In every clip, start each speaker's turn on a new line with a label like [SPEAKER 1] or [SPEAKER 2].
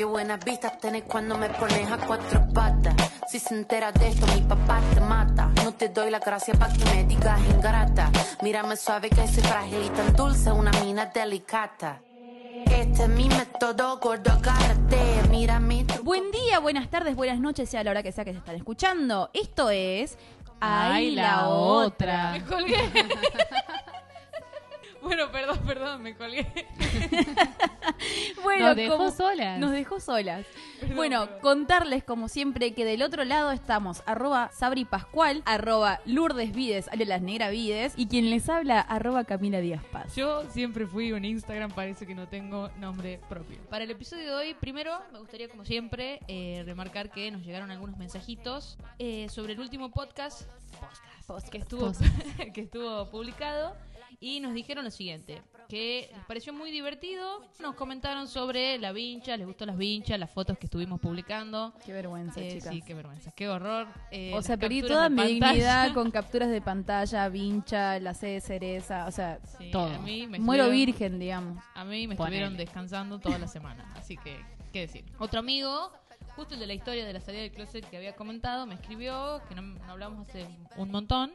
[SPEAKER 1] Qué buenas vistas tenés cuando me pones a cuatro patas. Si se entera de esto, mi papá te mata. No te doy la gracia para que me digas ingrata. Mírame suave que soy frágil y tan dulce, una mina delicata. Este es mi método, gordo, agárrate. Mírame. tu-
[SPEAKER 2] Buen día, buenas tardes, buenas noches, sea la hora que sea que se están escuchando. Esto es.
[SPEAKER 3] Ay, la otra.
[SPEAKER 4] Me colgué. bueno, perdón, perdón, me colgué.
[SPEAKER 2] Bueno,
[SPEAKER 3] Nos dejó
[SPEAKER 2] como-
[SPEAKER 3] solas.
[SPEAKER 2] Nos dejó solas.
[SPEAKER 4] Perdón,
[SPEAKER 2] bueno,
[SPEAKER 4] perdón.
[SPEAKER 2] contarles como siempre que del otro lado estamos arroba Sabri Pascual, arroba Lourdes Vides, las Negra Vides, y quien les habla, arroba Camila Díaz Paz.
[SPEAKER 4] Yo siempre fui un Instagram, parece que no tengo nombre propio. Para el episodio de hoy, primero me gustaría, como siempre, eh, remarcar que nos llegaron algunos mensajitos eh, sobre el último podcast, podcast, que, estuvo, que estuvo publicado y nos dijeron lo siguiente, que les pareció muy divertido, nos comentaron sobre la vincha, les gustó las vinchas, las fotos que estuvimos publicando.
[SPEAKER 2] Qué vergüenza,
[SPEAKER 4] Eh,
[SPEAKER 2] chicas.
[SPEAKER 4] sí, qué vergüenza, qué horror. Eh,
[SPEAKER 2] o sea, perdí toda mi dignidad con capturas de pantalla, vincha, la C de cereza, o sea,
[SPEAKER 4] Sí,
[SPEAKER 3] Todo.
[SPEAKER 4] a mí me
[SPEAKER 2] muero virgen, digamos.
[SPEAKER 4] A mí me
[SPEAKER 3] Ponele.
[SPEAKER 4] estuvieron descansando toda la semana, así que, ¿qué decir? Otro amigo, justo el de la historia de la salida del closet que había comentado, me escribió, que no, no hablamos hace un montón,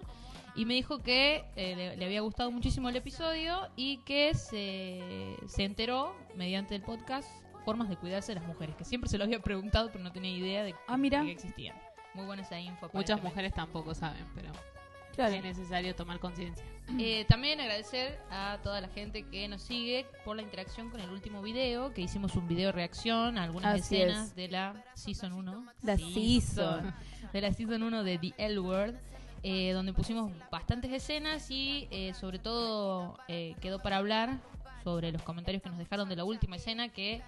[SPEAKER 4] y me dijo que eh, le, le había gustado muchísimo el episodio y que se, se enteró, mediante el podcast, formas de cuidarse de las mujeres, que siempre se lo había preguntado, pero no tenía idea de,
[SPEAKER 2] Ah, mira.
[SPEAKER 4] de que existían. Muy buena esa info.
[SPEAKER 3] Muchas mujeres tampoco saben, pero
[SPEAKER 2] Claro.
[SPEAKER 3] es necesario tomar conciencia.
[SPEAKER 4] Eh, también agradecer a toda la gente que nos sigue por la interacción con el último video, que hicimos un video reacción a algunas
[SPEAKER 2] Así
[SPEAKER 4] escenas
[SPEAKER 2] es.
[SPEAKER 4] de la Season 1.
[SPEAKER 2] La season.
[SPEAKER 4] De la Season 1 de The L Word, eh, donde pusimos bastantes escenas y eh, sobre todo eh, quedó para hablar sobre los comentarios que nos dejaron de la última escena que...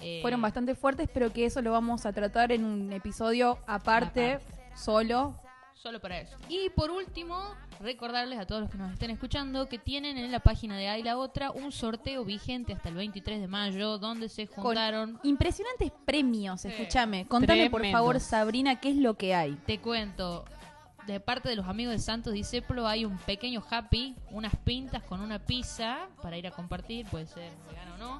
[SPEAKER 4] eh,
[SPEAKER 2] Fueron bastante fuertes, pero que eso lo vamos a tratar en un episodio aparte, solo.
[SPEAKER 4] Solo para eso. Y por último, recordarles a todos los que nos estén escuchando que tienen en la página de Ay la Otra un sorteo vigente hasta el 23 de mayo, donde se
[SPEAKER 2] Con
[SPEAKER 4] juntaron.
[SPEAKER 2] impresionantes premios,
[SPEAKER 4] Sí.
[SPEAKER 2] escúchame. Contame por favor, Sabrina, qué es lo que hay.
[SPEAKER 4] Te cuento, de parte de los amigos de Santos Disceplo hay un pequeño happy, unas pintas con una pizza para ir a compartir, puede ser vegano o no.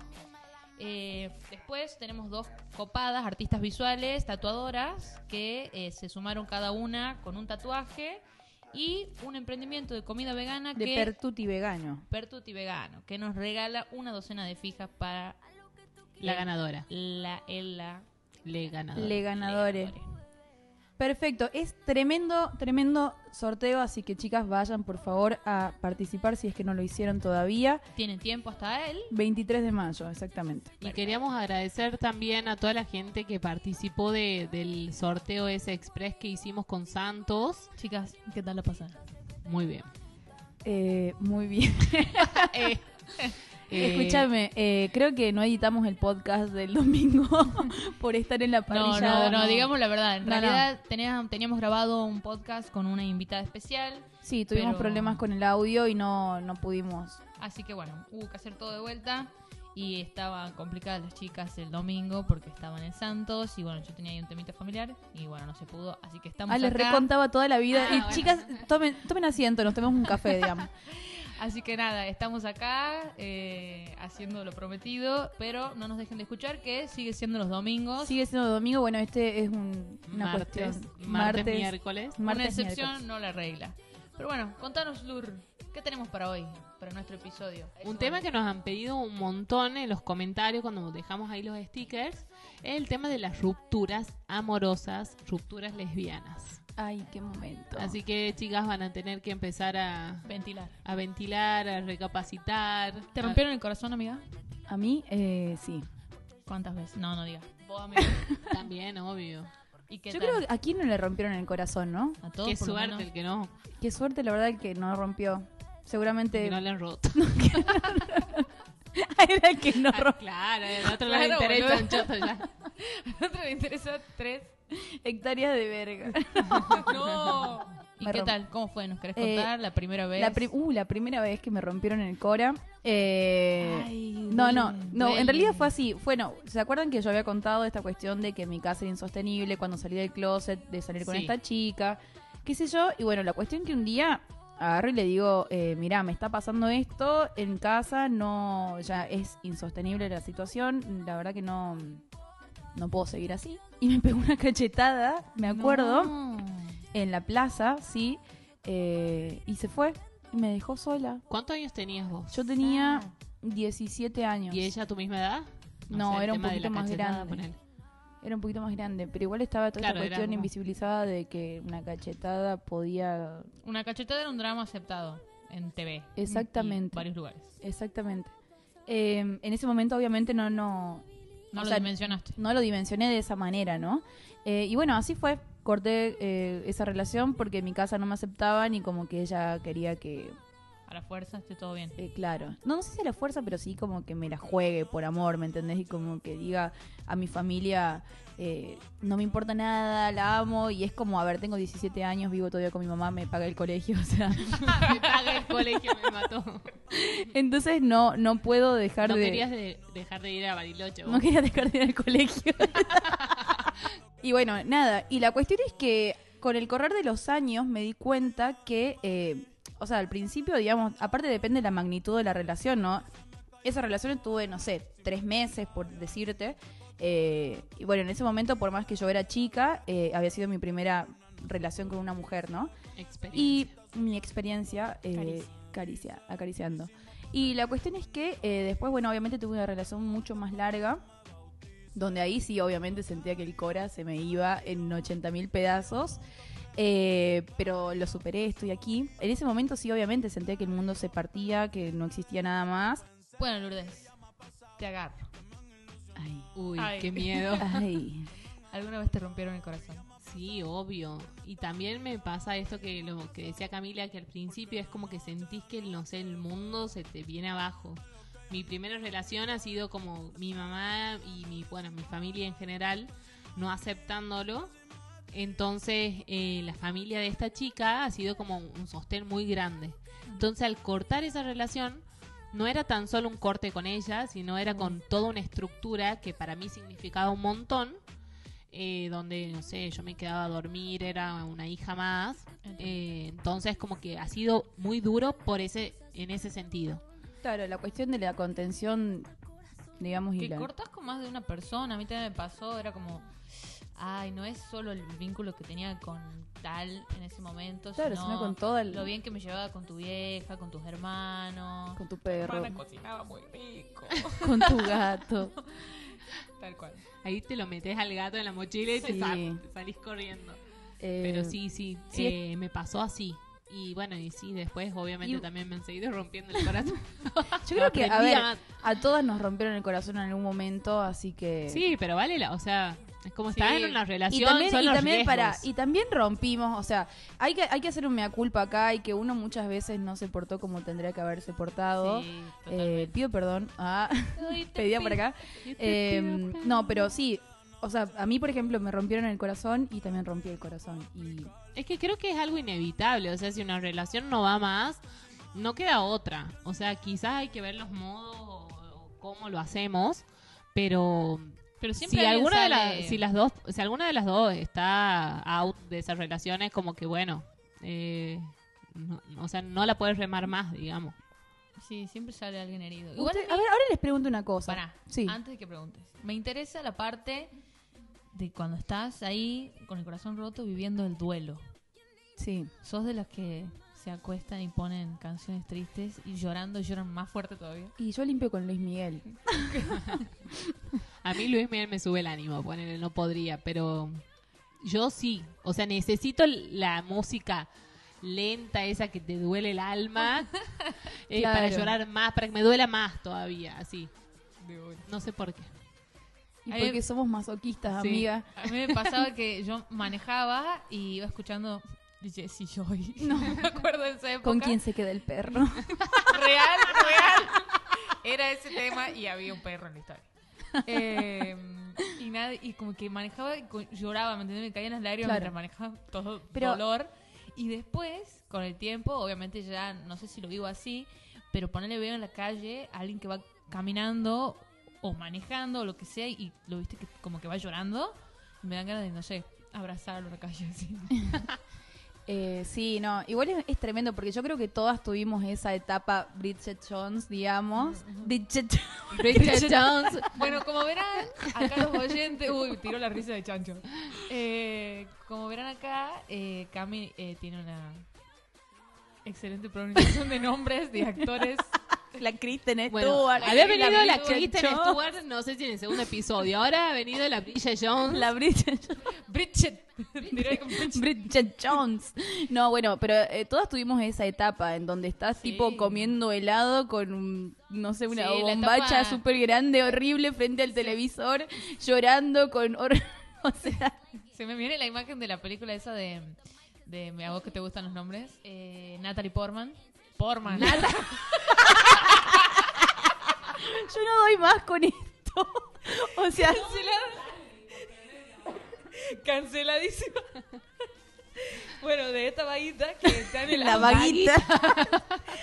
[SPEAKER 4] Eh, después tenemos dos copadas, artistas visuales, tatuadoras, que eh, se sumaron cada una con un tatuaje y un emprendimiento de comida vegana
[SPEAKER 2] De
[SPEAKER 4] que
[SPEAKER 2] Pertuti Vegano.
[SPEAKER 4] Pertuti Vegano, que nos regala una docena de fijas para
[SPEAKER 3] La ganadora.
[SPEAKER 4] la, la
[SPEAKER 3] Le ganadora.
[SPEAKER 2] Le ganadores.
[SPEAKER 4] ganadores.
[SPEAKER 2] Perfecto, es tremendo, tremendo sorteo, así que chicas vayan por favor a participar si es que no lo hicieron todavía.
[SPEAKER 4] Tienen tiempo hasta él.
[SPEAKER 2] 23 de mayo, exactamente.
[SPEAKER 3] Y queríamos agradecer también a toda la gente que participó de, del sorteo ese express que hicimos con Santos.
[SPEAKER 4] Chicas, ¿qué tal la pasaron?
[SPEAKER 3] Muy bien.
[SPEAKER 2] Eh, muy bien.
[SPEAKER 3] Eh, eh,
[SPEAKER 2] Escúchame, eh, creo que no editamos el podcast del domingo por estar en la
[SPEAKER 4] No,
[SPEAKER 2] parrilla.
[SPEAKER 4] no, no, digamos la verdad. En
[SPEAKER 2] No,
[SPEAKER 4] realidad teníamos, teníamos grabado un podcast con una invitada especial.
[SPEAKER 2] Sí, tuvimos
[SPEAKER 4] Pero-
[SPEAKER 2] problemas con el audio y no, no pudimos.
[SPEAKER 4] Así que bueno, hubo que hacer todo de vuelta. Y estaban complicadas las chicas el domingo porque estaban en Santos. Y bueno, yo tenía ahí un temita familiar. Y bueno, no se pudo. Así que estamos
[SPEAKER 2] Ah, les
[SPEAKER 4] acá.
[SPEAKER 2] recontaba toda la vida.
[SPEAKER 4] Ah,
[SPEAKER 2] y
[SPEAKER 4] bueno.
[SPEAKER 2] chicas, tomen, tomen asiento, nos tomemos un café, digamos.
[SPEAKER 4] Así que nada, estamos acá eh, haciendo lo prometido. Pero no nos dejen de escuchar que sigue siendo los domingos.
[SPEAKER 2] Sigue siendo domingo, bueno, este es un- una
[SPEAKER 3] martes,
[SPEAKER 2] cuestión.
[SPEAKER 3] martes, miércoles.
[SPEAKER 4] Una
[SPEAKER 2] martes,
[SPEAKER 4] excepción,
[SPEAKER 2] miércoles.
[SPEAKER 4] no la regla. Pero bueno, contanos, Lur, ¿qué tenemos para hoy? Para nuestro episodio.
[SPEAKER 3] Un tema que nos han pedido un montón en los comentarios cuando dejamos ahí los stickers es el tema de las rupturas amorosas, rupturas lesbianas.
[SPEAKER 2] Ay, qué momento.
[SPEAKER 3] Así que chicas van a tener que empezar a,
[SPEAKER 4] Ventilar.
[SPEAKER 3] a ventilar, a recapacitar.
[SPEAKER 4] ¿Te
[SPEAKER 3] a-
[SPEAKER 4] rompieron el corazón, amiga?
[SPEAKER 2] A mí, eh, sí.
[SPEAKER 4] ¿Cuántas veces? No, no digas. Vos, amiga.
[SPEAKER 3] También, obvio.
[SPEAKER 4] ¿Y qué
[SPEAKER 2] Yo
[SPEAKER 4] tal?
[SPEAKER 2] creo que a quién no le rompieron el corazón, ¿no?
[SPEAKER 4] A todos,
[SPEAKER 3] Qué
[SPEAKER 4] por lo
[SPEAKER 3] suerte
[SPEAKER 4] menos.
[SPEAKER 3] el que no,
[SPEAKER 2] Qué suerte, la verdad, el que no rompió. Seguramente
[SPEAKER 3] que no le han roto.
[SPEAKER 2] era el que no rompió.
[SPEAKER 3] claro, el otro
[SPEAKER 4] Claro,
[SPEAKER 3] le interesa un choto ya.
[SPEAKER 4] A otro le interesa tres.
[SPEAKER 2] Hectáreas de verga.
[SPEAKER 4] ¡No! ¿Y
[SPEAKER 2] Me
[SPEAKER 4] qué
[SPEAKER 2] romp-
[SPEAKER 4] tal? ¿Cómo fue? ¿Nos querés
[SPEAKER 2] Eh,
[SPEAKER 4] contar la primera vez?
[SPEAKER 2] La, pri- uh, la primera vez que me rompieron el Cora. eh,
[SPEAKER 4] Ay,
[SPEAKER 2] no, no,
[SPEAKER 4] duele,
[SPEAKER 2] no, en realidad fue así. Bueno, ¿se acuerdan que yo había contado esta cuestión de que mi casa era insostenible cuando salí del closet, de salir con
[SPEAKER 3] Sí.
[SPEAKER 2] esta chica? ¿Qué sé yo? Y bueno, la cuestión que un día agarro y le digo, eh, mira, me está pasando esto en casa, no, ya es insostenible la situación, la verdad que no, no puedo seguir así. Y me pegó una cachetada, me acuerdo,
[SPEAKER 4] No.
[SPEAKER 2] en la plaza, sí, eh, y se fue. Y me dejó sola.
[SPEAKER 3] ¿Cuántos años tenías vos?
[SPEAKER 2] Yo tenía 17 años.
[SPEAKER 3] ¿Y ella a tu misma edad?
[SPEAKER 2] No, era un poquito más grande. Era un poquito más grande, pero igual estaba toda
[SPEAKER 3] Claro,
[SPEAKER 2] esta cuestión
[SPEAKER 3] como-
[SPEAKER 2] invisibilizada de que una cachetada podía...
[SPEAKER 4] Una cachetada era un drama aceptado en TV.
[SPEAKER 2] Exactamente.
[SPEAKER 4] Y varios lugares.
[SPEAKER 2] Exactamente. Eh, en ese momento obviamente no, no,
[SPEAKER 4] No
[SPEAKER 2] O
[SPEAKER 4] lo
[SPEAKER 2] sea,
[SPEAKER 4] dimensionaste.
[SPEAKER 2] no lo dimensioné de esa manera, ¿no? Eh, y bueno, así fue. Corté eh, esa relación porque en mi casa no me aceptaban y como que ella quería que,
[SPEAKER 4] la fuerza esté todo bien.
[SPEAKER 2] eh, claro, no, no sé si la fuerza, pero sí como que me la juegue por amor, ¿me entendés? Y como que diga a mi familia, eh, no me importa nada, la amo y es como, a ver, tengo 17 años, vivo todavía con mi mamá, me paga el colegio, o sea,
[SPEAKER 3] me paga el colegio, me mató.
[SPEAKER 2] entonces no, no puedo dejar
[SPEAKER 3] No
[SPEAKER 2] de...
[SPEAKER 3] querías de- dejar de ir a Bariloche. vos.
[SPEAKER 2] No quería dejar de ir al colegio. y bueno, nada. Y la cuestión es que con el correr de los años me di cuenta que, eh, o sea, al principio, digamos, aparte depende de la magnitud de la relación, ¿no? Esa relación estuve, no sé, tres meses, por decirte. Eh, y bueno, en ese momento, por más que yo era chica, eh, había sido mi primera relación con una mujer, ¿no?
[SPEAKER 3] Experiencia.
[SPEAKER 2] Y mi experiencia, eh,
[SPEAKER 4] Caricia.
[SPEAKER 2] caricia, acariciando. Y la cuestión es que eh, después, bueno, obviamente tuve una relación mucho más larga, donde ahí sí, obviamente sentía que el Cora se me iba en 80 mil pedazos. Eh, pero lo superé, estoy aquí. En ese momento sí, obviamente sentía que el mundo se partía, que no existía nada más.
[SPEAKER 4] Bueno, Lourdes, te agarro.
[SPEAKER 2] Ay,
[SPEAKER 3] Uy,
[SPEAKER 4] Ay.
[SPEAKER 3] qué miedo.
[SPEAKER 2] ay.
[SPEAKER 4] ¿Alguna vez te rompieron el corazón?
[SPEAKER 3] Sí, obvio. Y también me pasa esto que lo que decía Camila, que al principio es como que sentís que, no sé, el mundo se te viene abajo. Mi primera relación ha sido como mi mamá y mi, bueno, mi familia en general no aceptándolo. Entonces, eh, la familia de esta chica ha sido como un sostén muy grande. Entonces, al cortar esa relación, no era tan solo un corte con ella, sino era con toda una estructura que para mí significaba un montón eh, donde, no sé, yo me quedaba a dormir, era una hija más. Eh, entonces, como que ha sido muy duro por ese, en ese sentido.
[SPEAKER 2] Claro, la cuestión de la contención, digamos, y
[SPEAKER 4] Que
[SPEAKER 2] la...
[SPEAKER 4] cortas con más de una persona. A mí también me pasó, era como. Ay, no es solo el vínculo que tenía con tal en ese momento,
[SPEAKER 2] Claro,
[SPEAKER 4] sino,
[SPEAKER 2] sino con todo el-
[SPEAKER 4] lo bien que me llevaba con tu vieja, con tus hermanos.
[SPEAKER 2] con tu perro,
[SPEAKER 4] cocinaba muy rico.
[SPEAKER 2] con tu gato.
[SPEAKER 4] Tal cual.
[SPEAKER 3] Ahí te lo metes al gato en la mochila y te,
[SPEAKER 2] Sí.
[SPEAKER 3] sal- te salís corriendo.
[SPEAKER 2] Eh,
[SPEAKER 3] Pero sí, sí,
[SPEAKER 2] sí,
[SPEAKER 3] eh, me pasó así. Y bueno, y sí, después obviamente
[SPEAKER 2] Y-
[SPEAKER 3] también me han seguido rompiendo el corazón.
[SPEAKER 2] Yo creo que, a ver,
[SPEAKER 3] a-
[SPEAKER 2] todas nos rompieron el corazón en algún momento, así que...
[SPEAKER 3] Sí, pero vale la, o sea, es como
[SPEAKER 4] Sí.
[SPEAKER 3] estar en una
[SPEAKER 2] Y
[SPEAKER 3] relación,
[SPEAKER 2] también,
[SPEAKER 3] son
[SPEAKER 2] y
[SPEAKER 3] los
[SPEAKER 2] también para y también rompimos, o sea, hay que hay que hacer un mea culpa acá y que uno muchas veces no se portó como tendría que haberse portado.
[SPEAKER 3] Sí,
[SPEAKER 2] Eh, pido perdón. Ah, pedía por
[SPEAKER 3] pido-
[SPEAKER 2] acá. Eh, no, pero sí, o sea, a mí por ejemplo me rompieron el corazón y también rompí el corazón y
[SPEAKER 3] Es que creo que es algo inevitable, o sea, si una relación no va más, no queda otra. O sea, quizás hay que ver los modos o, o cómo lo hacemos, pero
[SPEAKER 4] Pero siempre
[SPEAKER 3] si alguna de las si las dos si alguna de las dos está out de esa relación es como que bueno, eh, no- o sea, no la puedes remar más, digamos.
[SPEAKER 4] Sí, siempre sale alguien herido. Igual
[SPEAKER 2] Usted-
[SPEAKER 4] a
[SPEAKER 2] ver, ahora les pregunto una cosa.
[SPEAKER 4] Pará,
[SPEAKER 2] Sí.
[SPEAKER 4] antes de que preguntes. Me interesa la parte de cuando estás ahí con el corazón roto viviendo el duelo.
[SPEAKER 2] Sí.
[SPEAKER 4] ¿Sos de las que se acuestan y ponen canciones tristes y llorando lloran más fuerte todavía?
[SPEAKER 2] Y yo limpio con Luis Miguel.
[SPEAKER 3] A mí Luis Miguel me sube el ánimo, ponele, no podría, pero yo sí, o sea, necesito la música lenta esa que te duele el alma eh,
[SPEAKER 2] Claro.
[SPEAKER 3] para llorar más, para que me duela más todavía, así. No sé por qué.
[SPEAKER 2] Y
[SPEAKER 4] Ahí-
[SPEAKER 2] porque somos masoquistas,
[SPEAKER 3] Sí.
[SPEAKER 2] amiga.
[SPEAKER 4] A mí me pasaba que yo manejaba y iba escuchando Jessie Joy. No me acuerdo de esa época.
[SPEAKER 2] ¿Con quién se queda el perro?
[SPEAKER 4] Real, real. Era ese tema y había un perro en la historia. Eh, y nada, y como que manejaba y lloraba, ¿me entiendes? Me caían las lágrimas
[SPEAKER 2] Claro.
[SPEAKER 4] mientras manejaba todo
[SPEAKER 2] Pero-
[SPEAKER 4] dolor. Y después, con el tiempo, obviamente ya no sé si lo vivo así, pero ponerle veo en la calle a alguien que va caminando o manejando o lo que sea y lo viste que como que va llorando, me dan ganas de, no sé, abrazarlo en la calle así.
[SPEAKER 2] Eh, sí, no, igual es, es tremendo porque yo creo que todas tuvimos esa etapa Bridget Jones, digamos. Bridget
[SPEAKER 3] Bridget Jones.
[SPEAKER 4] Bueno, como verán, acá los oyentes. Uy, tiró la risa de chancho. Eh, como verán acá, eh, Cami eh, tiene una excelente pronunciación de nombres de actores.
[SPEAKER 2] La Kristen
[SPEAKER 3] Bueno,
[SPEAKER 2] Stewart.
[SPEAKER 3] había venido la Kristen Stewart, no sé si en el segundo episodio. Ahora ha venido la Bridget Jones.
[SPEAKER 2] La Bridget
[SPEAKER 4] Bridget. Bridget.
[SPEAKER 2] Jones. No, bueno, pero eh, todas tuvimos esa etapa en donde estás
[SPEAKER 4] Sí.
[SPEAKER 2] tipo comiendo helado con un, no sé, una
[SPEAKER 4] Sí,
[SPEAKER 2] bombacha súper grande, horrible frente al televisor, llorando con... o sea,
[SPEAKER 4] Se me viene la imagen de la película esa de. de a vos que te gustan los nombres. Eh, Natalie Portman. Portman.
[SPEAKER 2] yo no doy más con esto. O sea,
[SPEAKER 4] Canceladísima. Bueno, de esta vaguita que está en el
[SPEAKER 2] la
[SPEAKER 4] auto.
[SPEAKER 2] vaguita.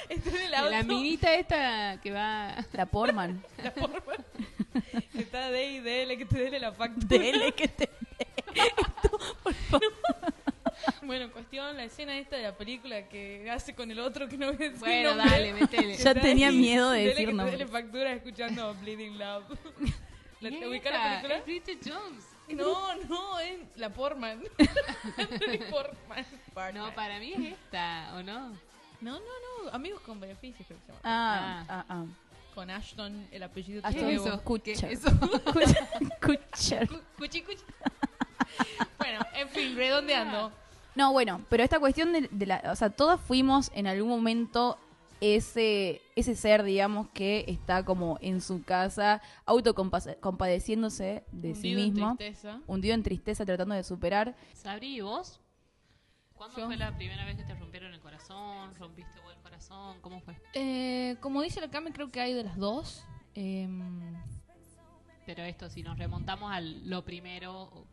[SPEAKER 4] Está en el
[SPEAKER 3] De
[SPEAKER 4] auto.
[SPEAKER 3] La minita esta que va.
[SPEAKER 2] La Portman.
[SPEAKER 4] La Portman. Está de y dele que te dele la factura.
[SPEAKER 2] Dele que te...
[SPEAKER 4] Bueno, cuestión, la escena esta de la película que hace con el otro que no decir
[SPEAKER 3] Bueno,
[SPEAKER 4] nombre.
[SPEAKER 3] dale, metele.
[SPEAKER 2] Ya
[SPEAKER 4] Está
[SPEAKER 2] tenía
[SPEAKER 4] ahí,
[SPEAKER 2] miedo de decir
[SPEAKER 4] que dele factura escuchando Bleeding Love. ¿La, ¿Te ubicás la película?
[SPEAKER 3] es Bridget Jones.
[SPEAKER 4] No, no, es la Portman. Portman.
[SPEAKER 3] No, para mí es esta, ¿o no?
[SPEAKER 4] No, no, no. Amigos con beneficios creo que se llama.
[SPEAKER 2] Ah, ah, ah.
[SPEAKER 4] Con Ashton, el apellido
[SPEAKER 2] Ashton
[SPEAKER 4] que
[SPEAKER 3] eso?
[SPEAKER 2] Kutcher.
[SPEAKER 3] ¿Qué es eso?
[SPEAKER 2] Kutcher.
[SPEAKER 4] Cu- Cuchi, cuchi. bueno, en fin, redondeando.
[SPEAKER 2] No, bueno, pero esta cuestión de, de la, o sea, todas fuimos en algún momento ese ese ser, digamos, que está como en su casa autocompadeciéndose de sí
[SPEAKER 4] Hundido en
[SPEAKER 2] mismo,
[SPEAKER 4] tristeza.
[SPEAKER 2] hundido en tristeza, tratando de superar.
[SPEAKER 3] Sabri, ¿y vos? ¿Cuándo
[SPEAKER 4] Yo.
[SPEAKER 3] fue la primera vez que te rompieron el corazón? ¿Rompiste vos el corazón? ¿Cómo fue?
[SPEAKER 4] Eh, como dice la Cami, creo que hay de las dos. Em,
[SPEAKER 3] Pero esto, si nos remontamos a lo primero.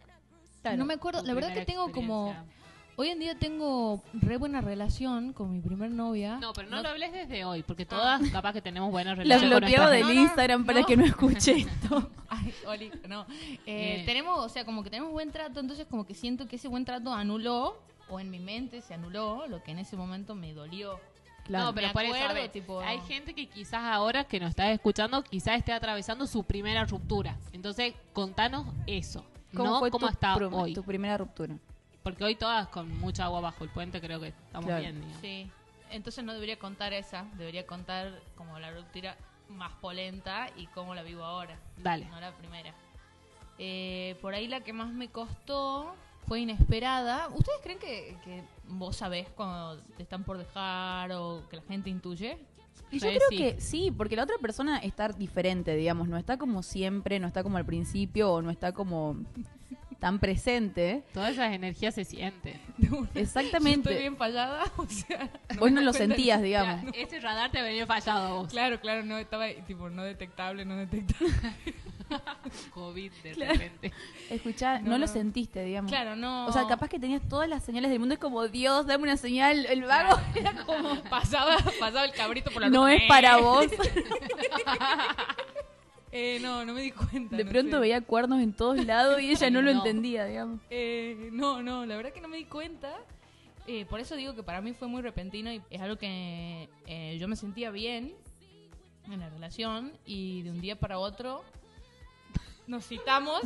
[SPEAKER 4] No me acuerdo, la verdad que tengo como... Hoy en día tengo re buena relación con mi primer novia.
[SPEAKER 3] No, pero no, lo hables desde hoy, porque todas capaz que tenemos buenas
[SPEAKER 2] La
[SPEAKER 3] relaciones. con
[SPEAKER 2] bloqueo del
[SPEAKER 4] No, no,
[SPEAKER 2] Instagram para
[SPEAKER 4] no.
[SPEAKER 2] que no escuche esto.
[SPEAKER 4] Ay, Oli, no. Eh. Tenemos, o sea, como que tenemos buen trato, entonces como que siento que ese buen trato anuló, o en mi mente se anuló, lo que en ese momento me dolió.
[SPEAKER 2] Claro.
[SPEAKER 3] No, pero
[SPEAKER 4] Me
[SPEAKER 3] por eso, a
[SPEAKER 4] acuerdo,
[SPEAKER 3] ver,
[SPEAKER 4] tipo-
[SPEAKER 3] hay gente que quizás ahora que nos está escuchando, quizás esté atravesando su primera ruptura. Entonces, contanos eso.
[SPEAKER 2] ¿Cómo
[SPEAKER 3] no
[SPEAKER 2] fue
[SPEAKER 3] cómo
[SPEAKER 2] tu,
[SPEAKER 3] hoy.
[SPEAKER 2] tu primera ruptura?
[SPEAKER 3] Porque hoy todas con mucha agua bajo el puente creo que estamos
[SPEAKER 2] Claro.
[SPEAKER 3] bien. digamos.
[SPEAKER 4] Sí. Entonces no debería contar esa, debería contar como la ruptura más polenta y cómo la vivo ahora.
[SPEAKER 3] Dale.
[SPEAKER 4] No la primera. Eh, por ahí la que más me costó fue inesperada. ¿Ustedes creen que, que vos sabés cuando te están por dejar o que la gente intuye?
[SPEAKER 2] Y yo
[SPEAKER 3] Re
[SPEAKER 2] creo
[SPEAKER 3] sí.
[SPEAKER 2] que sí, porque la otra persona está diferente, digamos, no está como siempre, no está como al principio o no está como tan presente.
[SPEAKER 3] Todas esas energías se sienten.
[SPEAKER 2] Exactamente.
[SPEAKER 4] Estoy bien fallada, o sea...
[SPEAKER 2] Vos no lo sentías, digamos.
[SPEAKER 3] Ese radar te venido fallado a vos.
[SPEAKER 4] Claro, claro, no estaba tipo no detectable, no detectable.
[SPEAKER 3] COVID de
[SPEAKER 2] Claro.
[SPEAKER 3] repente.
[SPEAKER 2] Escuchá, no,
[SPEAKER 4] No,
[SPEAKER 2] lo
[SPEAKER 4] no.
[SPEAKER 2] sentiste, digamos.
[SPEAKER 4] Claro, no.
[SPEAKER 2] O sea, capaz que tenías todas las señales del mundo, es como, Dios, dame una señal. El vago era como,
[SPEAKER 4] pasaba, pasaba el cabrito por la
[SPEAKER 2] no es para vos.
[SPEAKER 4] Eh, no, no me di cuenta.
[SPEAKER 2] De
[SPEAKER 4] no
[SPEAKER 2] pronto
[SPEAKER 4] sé.
[SPEAKER 2] veía cuernos en todos lados y ella no lo
[SPEAKER 3] No.
[SPEAKER 2] entendía, digamos.
[SPEAKER 4] Eh, no, no, la verdad que no me di cuenta. Eh, por eso digo que para mí fue muy repentino y es algo que eh, yo me sentía bien en la relación y de un día para otro nos citamos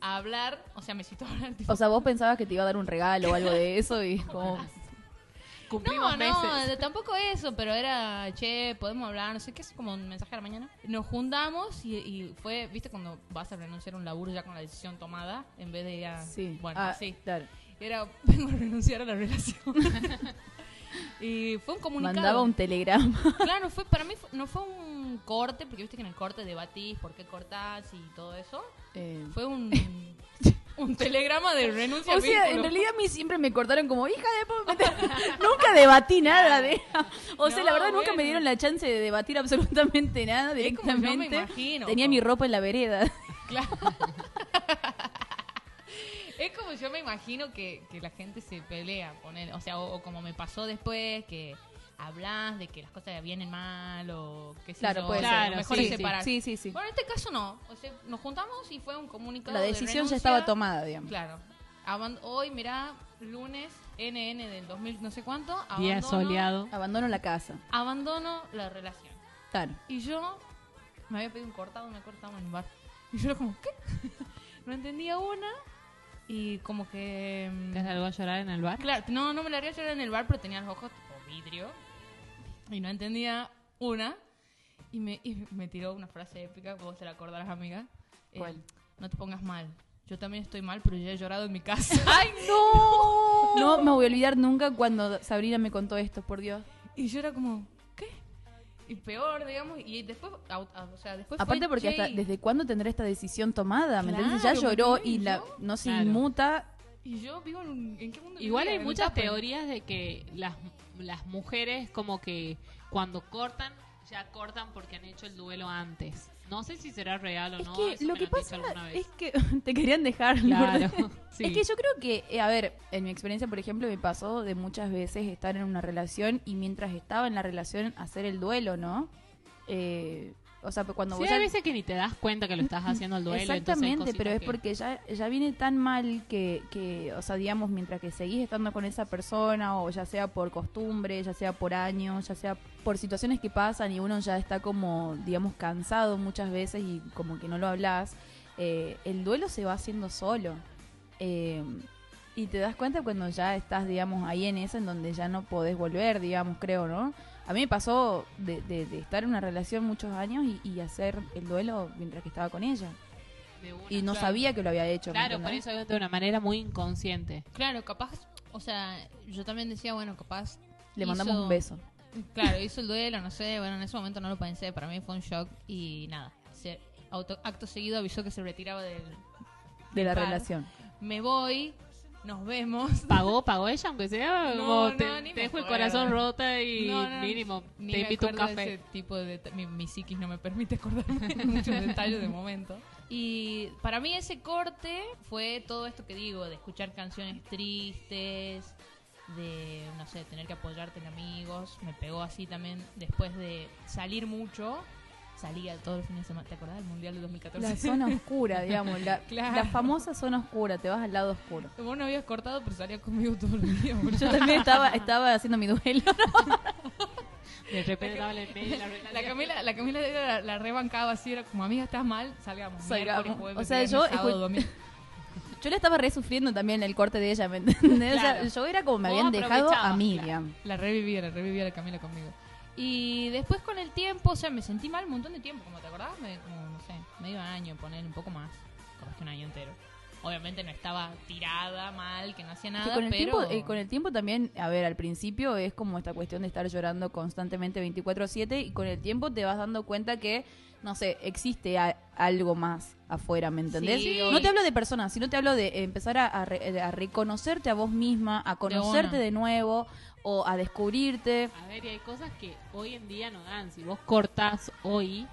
[SPEAKER 4] a hablar, o sea, me citó a hablar tipo,
[SPEAKER 2] O sea, vos pensabas que te iba a dar un regalo o algo de eso y como...
[SPEAKER 3] Cumplimos
[SPEAKER 4] No, no,
[SPEAKER 3] meses.
[SPEAKER 4] tampoco eso, pero era, che, podemos hablar, no sé qué, es como un mensaje a la mañana. Nos juntamos y, y fue, viste, cuando vas a renunciar a un laburo ya con la decisión tomada, en vez de ir a,
[SPEAKER 2] Sí.
[SPEAKER 4] bueno,
[SPEAKER 2] Ah,
[SPEAKER 4] así.
[SPEAKER 2] Claro.
[SPEAKER 4] Era, vengo a renunciar a la relación. y fue un comunicado.
[SPEAKER 2] Mandaba un telegrama.
[SPEAKER 4] Claro, fue, para mí fue- no fue un corte, porque viste que en el corte debatís por qué cortás y todo eso.
[SPEAKER 2] Eh,
[SPEAKER 4] Fue un, un telegrama de renuncia
[SPEAKER 2] O sea, en realidad a mí siempre me cortaron como hija de nunca debatí nada de. O sea,
[SPEAKER 4] No,
[SPEAKER 2] la verdad nunca me dieron la chance de debatir absolutamente nada
[SPEAKER 4] Es como yo me
[SPEAKER 2] directamente.
[SPEAKER 4] imagino,
[SPEAKER 2] Tenía
[SPEAKER 4] como-
[SPEAKER 2] mi ropa en la vereda.
[SPEAKER 4] Claro. es como yo me imagino que, que la gente se pelea, poner, o sea, o, o como me pasó después, que hablas de que las cosas vienen mal o que
[SPEAKER 2] Claro, puede
[SPEAKER 3] Claro,
[SPEAKER 2] ser.
[SPEAKER 4] mejor
[SPEAKER 3] sí,
[SPEAKER 4] es separar.
[SPEAKER 2] Sí, sí, sí.
[SPEAKER 4] Bueno, en este caso no, o sea, nos juntamos y fue un comunicado
[SPEAKER 2] La
[SPEAKER 4] de
[SPEAKER 2] decisión ya estaba tomada, digamos.
[SPEAKER 4] Claro. Hoy, mirá, lunes, NN del 2000 no sé cuánto,
[SPEAKER 3] Día
[SPEAKER 4] abandono,
[SPEAKER 3] soleado.
[SPEAKER 2] Abandono la casa.
[SPEAKER 4] abandono la relación.
[SPEAKER 2] Claro.
[SPEAKER 4] Y yo me había pedido un cortado, me cortado en el bar. Y yo era como, ¿qué? no entendía una y como que... mm,
[SPEAKER 3] ¿Te algo a llorar en el bar?
[SPEAKER 4] Claro, no, no me la haría llorar en el bar, pero tenía los ojos tipo vidrio. Y no entendía una. Y me, y me tiró una frase épica, vos te la acordarás, amiga. Eh,
[SPEAKER 2] ¿Cuál?
[SPEAKER 4] no te pongas mal. Yo también estoy mal, pero ya he llorado en mi casa.
[SPEAKER 2] ¡Ay, no! No me voy a olvidar nunca cuando Sabrina me contó esto, por Dios.
[SPEAKER 4] y yo era como, ¿qué? Y peor, digamos. Y después, au- au- o sea, después
[SPEAKER 2] Aparte
[SPEAKER 4] fue
[SPEAKER 2] porque hasta desde cuándo tendrá esta decisión tomada, ¿me entiendes? Ya
[SPEAKER 4] Claro,
[SPEAKER 2] lloró
[SPEAKER 4] ¿me
[SPEAKER 2] y la no se
[SPEAKER 3] Claro.
[SPEAKER 2] inmuta.
[SPEAKER 4] Y yo vivo en, un- ¿en qué mundo
[SPEAKER 3] Igual
[SPEAKER 4] vivía?
[SPEAKER 3] hay muchas teorías de que las, las mujeres como que cuando cortan, ya cortan porque han hecho el duelo antes. No sé si será real o
[SPEAKER 2] Es
[SPEAKER 3] no.
[SPEAKER 2] que
[SPEAKER 3] eso
[SPEAKER 2] lo
[SPEAKER 3] me
[SPEAKER 2] que pasa es que te querían dejar.
[SPEAKER 3] Claro, sí.
[SPEAKER 2] Es que yo creo que, eh, a ver, en mi experiencia, por ejemplo, me pasó de muchas veces estar en una relación y mientras estaba en la relación hacer el duelo, ¿no? Eh, o sea, cuando
[SPEAKER 3] Sí,
[SPEAKER 2] vos
[SPEAKER 3] hay
[SPEAKER 2] ya-
[SPEAKER 3] veces que ni te das cuenta que lo estás haciendo el duelo.
[SPEAKER 2] Exactamente, pero es
[SPEAKER 3] que-
[SPEAKER 2] porque ya, ya viene tan mal que, que, o sea, digamos, mientras que seguís estando con esa persona, o ya sea por costumbre, ya sea por años, ya sea por situaciones que pasan y uno ya está como, digamos, cansado muchas veces y como que no lo hablas, eh, el duelo se va haciendo solo. Eh, y te das cuenta cuando ya estás, digamos, ahí en eso, en donde ya no podés volver, digamos, creo, ¿no? A mí me pasó de, de- de estar en una relación muchos años y, y hacer el duelo mientras que estaba con ella.
[SPEAKER 3] de una,
[SPEAKER 2] Y no
[SPEAKER 3] claro.
[SPEAKER 2] sabía que lo había hecho. ¿me
[SPEAKER 3] Claro, por eso de una manera muy inconsciente.
[SPEAKER 4] Claro, capaz, o sea, yo también decía, bueno, capaz
[SPEAKER 2] Le mandamos un beso.
[SPEAKER 4] Claro, hizo el duelo, no sé, bueno, en ese momento no lo pensé, para mí fue un shock y nada. Se, auto- acto seguido avisó que se retiraba del...
[SPEAKER 2] De la
[SPEAKER 4] Par.
[SPEAKER 2] relación.
[SPEAKER 4] Me voy, nos vemos.
[SPEAKER 3] ¿Pagó, pagó ella, aunque sea?
[SPEAKER 4] No,
[SPEAKER 3] como
[SPEAKER 4] no,
[SPEAKER 3] te,
[SPEAKER 4] ni
[SPEAKER 3] te dejo el corazón rota y
[SPEAKER 4] No,
[SPEAKER 3] mínimo
[SPEAKER 4] Ni
[SPEAKER 3] te invito un
[SPEAKER 4] de
[SPEAKER 3] café.
[SPEAKER 4] ese tipo de... Mi, mi psiquis no me permite acordarme de muchos detalles de momento. Y para mí ese corte fue todo esto que digo, de escuchar canciones tristes, de, no sé, tener que apoyarte en amigos. Me pegó así también después de salir mucho. Salía todos los fines de semana. ¿Te acordás del Mundial de 2014?
[SPEAKER 2] La zona oscura, digamos. La,
[SPEAKER 4] Claro.
[SPEAKER 2] la famosa zona oscura. Te vas al lado oscuro.
[SPEAKER 4] Vos no habías cortado, pero salías conmigo todos los días.
[SPEAKER 2] Yo también estaba, estaba haciendo mi duelo.
[SPEAKER 3] De repente la.
[SPEAKER 4] La Camila, la Camila la, la rebancaba así, era como amiga, estás mal, salgamos.
[SPEAKER 2] Salgamos.
[SPEAKER 4] Jueves,
[SPEAKER 2] O sea,
[SPEAKER 4] viernes,
[SPEAKER 2] yo
[SPEAKER 4] sábado.
[SPEAKER 2] Yo le estaba re sufriendo también el corte de ella, ¿me entendés? O sea,
[SPEAKER 3] Claro.
[SPEAKER 2] yo era como me habían dejado a
[SPEAKER 3] claro.
[SPEAKER 2] digamos.
[SPEAKER 4] La revivía, la revivía la Camila conmigo. Y después con el tiempo, o sea, me sentí mal un montón de tiempo, como te acordás, me, como, no sé, medio año, poner un poco más, capaz que un año entero. Obviamente no estaba tirada mal, que no hacía nada,
[SPEAKER 2] con el,
[SPEAKER 4] pero...
[SPEAKER 2] tiempo, eh, con el tiempo también, a ver, al principio es como esta cuestión de estar llorando constantemente 24/7 y con el tiempo te vas dando cuenta que, no sé, existe a- algo más afuera, ¿me entendés?
[SPEAKER 3] Sí,
[SPEAKER 2] no te hablo de personas, sino te hablo de empezar a, a re- a reconocerte a vos misma, a conocerte de nuevo o a descubrirte.
[SPEAKER 3] A ver, y hay cosas que hoy en día no dan. Si vos cortás hoy,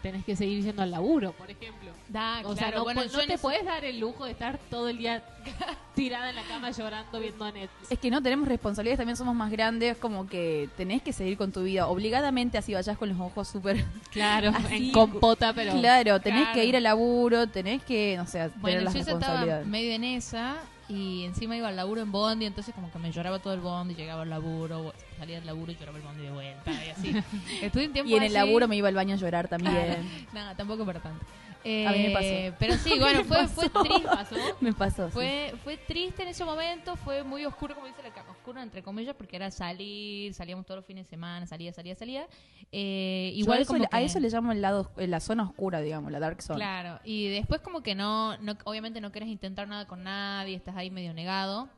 [SPEAKER 3] tenés que seguir yendo al laburo, por ejemplo.
[SPEAKER 4] Da,
[SPEAKER 3] o sea,
[SPEAKER 4] claro,
[SPEAKER 3] no,
[SPEAKER 4] bueno,
[SPEAKER 3] te
[SPEAKER 4] eso-
[SPEAKER 3] puedes dar el lujo de estar todo el día tirada en la cama llorando viendo a Netflix.
[SPEAKER 2] Es que no tenemos responsabilidades, también somos más grandes, como que tenés que seguir con tu vida. Obligadamente así vayas con los ojos súper...
[SPEAKER 3] Claro,
[SPEAKER 2] Así,
[SPEAKER 3] en compota, pero...
[SPEAKER 2] claro, tenés
[SPEAKER 4] Claro.
[SPEAKER 2] que ir al laburo, tenés que, no sé, tener
[SPEAKER 4] Bueno,
[SPEAKER 2] las
[SPEAKER 4] yo ya estaba
[SPEAKER 2] responsabilidades.
[SPEAKER 4] medio en esa y encima iba al laburo en Bondi, entonces como que me lloraba todo el Bondi, llegaba al laburo, salía del laburo y lloraba el Bondi de vuelta y así. Estuve un tiempo
[SPEAKER 2] Y en el laburo me iba al baño a llorar también.
[SPEAKER 4] Nada, tampoco para tanto.
[SPEAKER 2] A mí me pasó.
[SPEAKER 4] Eh, Pero sí, bueno, fue, fue triste.
[SPEAKER 3] pasó?
[SPEAKER 2] me pasó. sí.
[SPEAKER 4] Fue, fue triste en ese momento, fue muy oscuro, como dice la oscuro entre comillas, porque era salir, salíamos todos los fines de semana, salía, salía, salía. Eh, igual
[SPEAKER 2] a eso,
[SPEAKER 4] como
[SPEAKER 2] le- a
[SPEAKER 4] que-
[SPEAKER 2] eso le llamo el lado, os- la zona oscura, digamos, la dark zone.
[SPEAKER 4] Claro, y después como que no, no, obviamente no quieres intentar nada con nadie, estás ahí medio negado.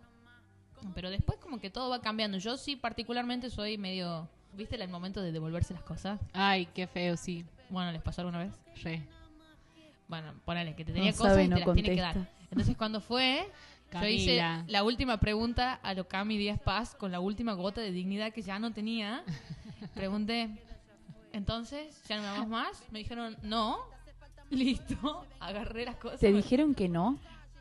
[SPEAKER 4] Pero después como que todo va cambiando. Yo sí particularmente soy medio... ¿Viste el momento de devolverse las cosas?
[SPEAKER 3] Ay, qué feo, sí.
[SPEAKER 4] Bueno, ¿les pasó alguna vez?
[SPEAKER 3] Re.
[SPEAKER 4] Bueno, ponele que te tenía
[SPEAKER 2] No
[SPEAKER 4] cosas
[SPEAKER 2] sabe,
[SPEAKER 4] y te
[SPEAKER 2] no
[SPEAKER 4] las tiene que dar. Entonces cuando fue, yo hice la última pregunta a lo Cami Díaz Paz con la última gota de dignidad que ya no tenía. Pregunté, entonces, ¿ya no me amas más? Me dijeron, no. Listo, agarré las cosas.
[SPEAKER 2] ¿Te dijeron que no?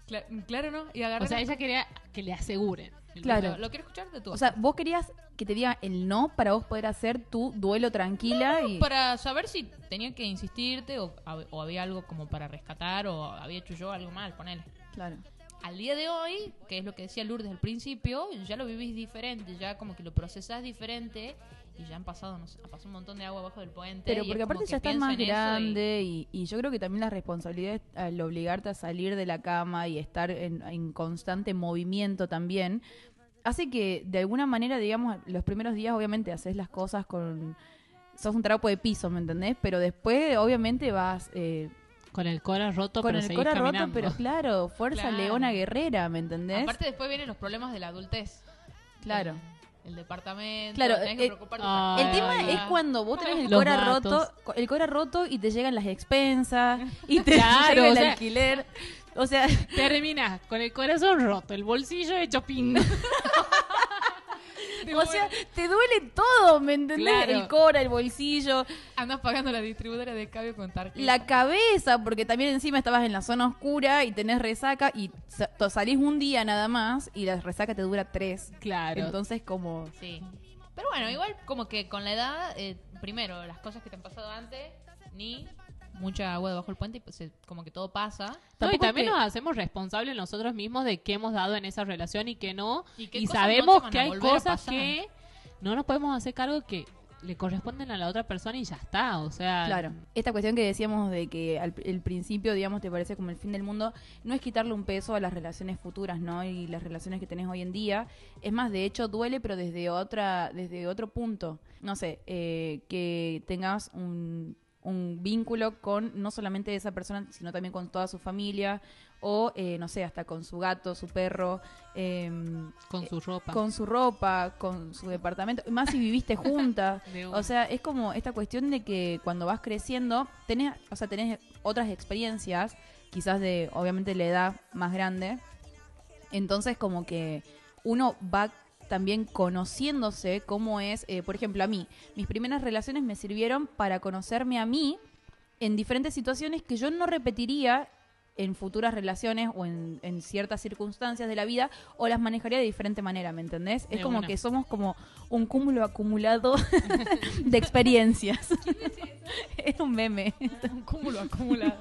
[SPEAKER 4] Cla- claro, ¿no? Y agarré
[SPEAKER 3] O sea,
[SPEAKER 4] las
[SPEAKER 3] ella quería que le aseguren.
[SPEAKER 2] Claro.
[SPEAKER 4] ¿Lo, lo quiero escuchar de tu
[SPEAKER 2] O sea, vos querías que te diga el no para vos poder hacer tu duelo tranquila y...
[SPEAKER 4] para saber si tenía que insistirte o, o había algo como para rescatar o había hecho yo algo mal, ponele.
[SPEAKER 2] Claro.
[SPEAKER 4] Al día de hoy, que es lo que decía Lourdes al principio, ya lo vivís diferente, ya como que lo procesás diferente y ya han pasado, no sé, ha pasado un montón de agua abajo del puente.
[SPEAKER 2] Pero porque
[SPEAKER 4] es
[SPEAKER 2] aparte ya estás más
[SPEAKER 4] y-
[SPEAKER 2] grande y, y yo creo que también la responsabilidad al obligarte a salir de la cama y estar en, en constante movimiento también, hace que de alguna manera, digamos, los primeros días obviamente haces las cosas con... Sos un trapo de piso, ¿me entendés? Pero después obviamente vas... eh,
[SPEAKER 3] Con el cora roto,
[SPEAKER 2] con
[SPEAKER 3] pero
[SPEAKER 2] el cora roto, pero claro, fuerza
[SPEAKER 4] Claro.
[SPEAKER 2] leona guerrera, ¿me entendés?
[SPEAKER 4] Aparte después vienen los problemas de la adultez.
[SPEAKER 2] Claro.
[SPEAKER 4] El, el departamento,
[SPEAKER 2] Claro,
[SPEAKER 4] tenés que
[SPEAKER 2] eh,
[SPEAKER 4] preocuparte
[SPEAKER 2] El tema
[SPEAKER 3] Ay,
[SPEAKER 2] es cuando vos tenés el cora roto, el cora roto y te llegan las expensas y te
[SPEAKER 3] Claro,
[SPEAKER 2] llega
[SPEAKER 3] o
[SPEAKER 2] el
[SPEAKER 3] sea-
[SPEAKER 2] alquiler. O sea,
[SPEAKER 3] Terminás con el corazón roto, el bolsillo hecho pin.
[SPEAKER 2] o sea, te duele todo, ¿me entendés?
[SPEAKER 3] Claro.
[SPEAKER 2] El cora, el bolsillo,
[SPEAKER 4] Andas pagando la distribuidora de cambio con tarjeta.
[SPEAKER 2] la cabeza, porque también encima estabas en la zona oscura y tenés resaca y salís un día nada más y la resaca te dura tres.
[SPEAKER 3] Claro.
[SPEAKER 2] Entonces como...
[SPEAKER 4] Sí. Pero bueno, igual como que con la edad, eh, primero, las cosas que te han pasado antes, ni mucha agua debajo del puente y pues, como que todo pasa.
[SPEAKER 3] No, y
[SPEAKER 2] Tampoco
[SPEAKER 3] también
[SPEAKER 2] que-
[SPEAKER 3] nos hacemos responsables nosotros mismos de qué hemos dado en esa relación y qué no.
[SPEAKER 4] Y qué cosas no
[SPEAKER 3] sabemos
[SPEAKER 4] van
[SPEAKER 3] que
[SPEAKER 4] a
[SPEAKER 3] hay
[SPEAKER 4] volver a
[SPEAKER 3] cosas
[SPEAKER 4] pasar.
[SPEAKER 3] que no nos podemos hacer cargo que le corresponden a la otra persona y ya está. O sea,
[SPEAKER 2] Claro, esta cuestión que decíamos de que al el principio, digamos, te parece como el fin del mundo, no es quitarle un peso a las relaciones futuras, ¿no? Y las relaciones que tenés hoy en día. Es más, de hecho, duele, pero desde otra, desde otro punto. No sé, eh, que tengas un, un vínculo con no solamente esa persona, sino también con toda su familia, o, eh, no sé, hasta con su gato, su perro, em,
[SPEAKER 3] con su ropa.
[SPEAKER 2] con su ropa, con su departamento, más si viviste juntas. O sea, es como esta cuestión de que cuando vas creciendo, tenés, o sea, tenés otras experiencias, quizás de, obviamente, la edad más grande. Entonces, como que uno va también conociéndose cómo es, eh, por ejemplo, a mí, mis primeras relaciones me sirvieron para conocerme a mí en diferentes situaciones que yo no repetiría en futuras relaciones o en, en ciertas circunstancias de la vida o las manejaría de diferente manera, ¿me entendés? Es
[SPEAKER 3] De
[SPEAKER 2] como
[SPEAKER 3] una.
[SPEAKER 2] que somos como un cúmulo acumulado de experiencias. es un meme.
[SPEAKER 4] Un cúmulo acumulado.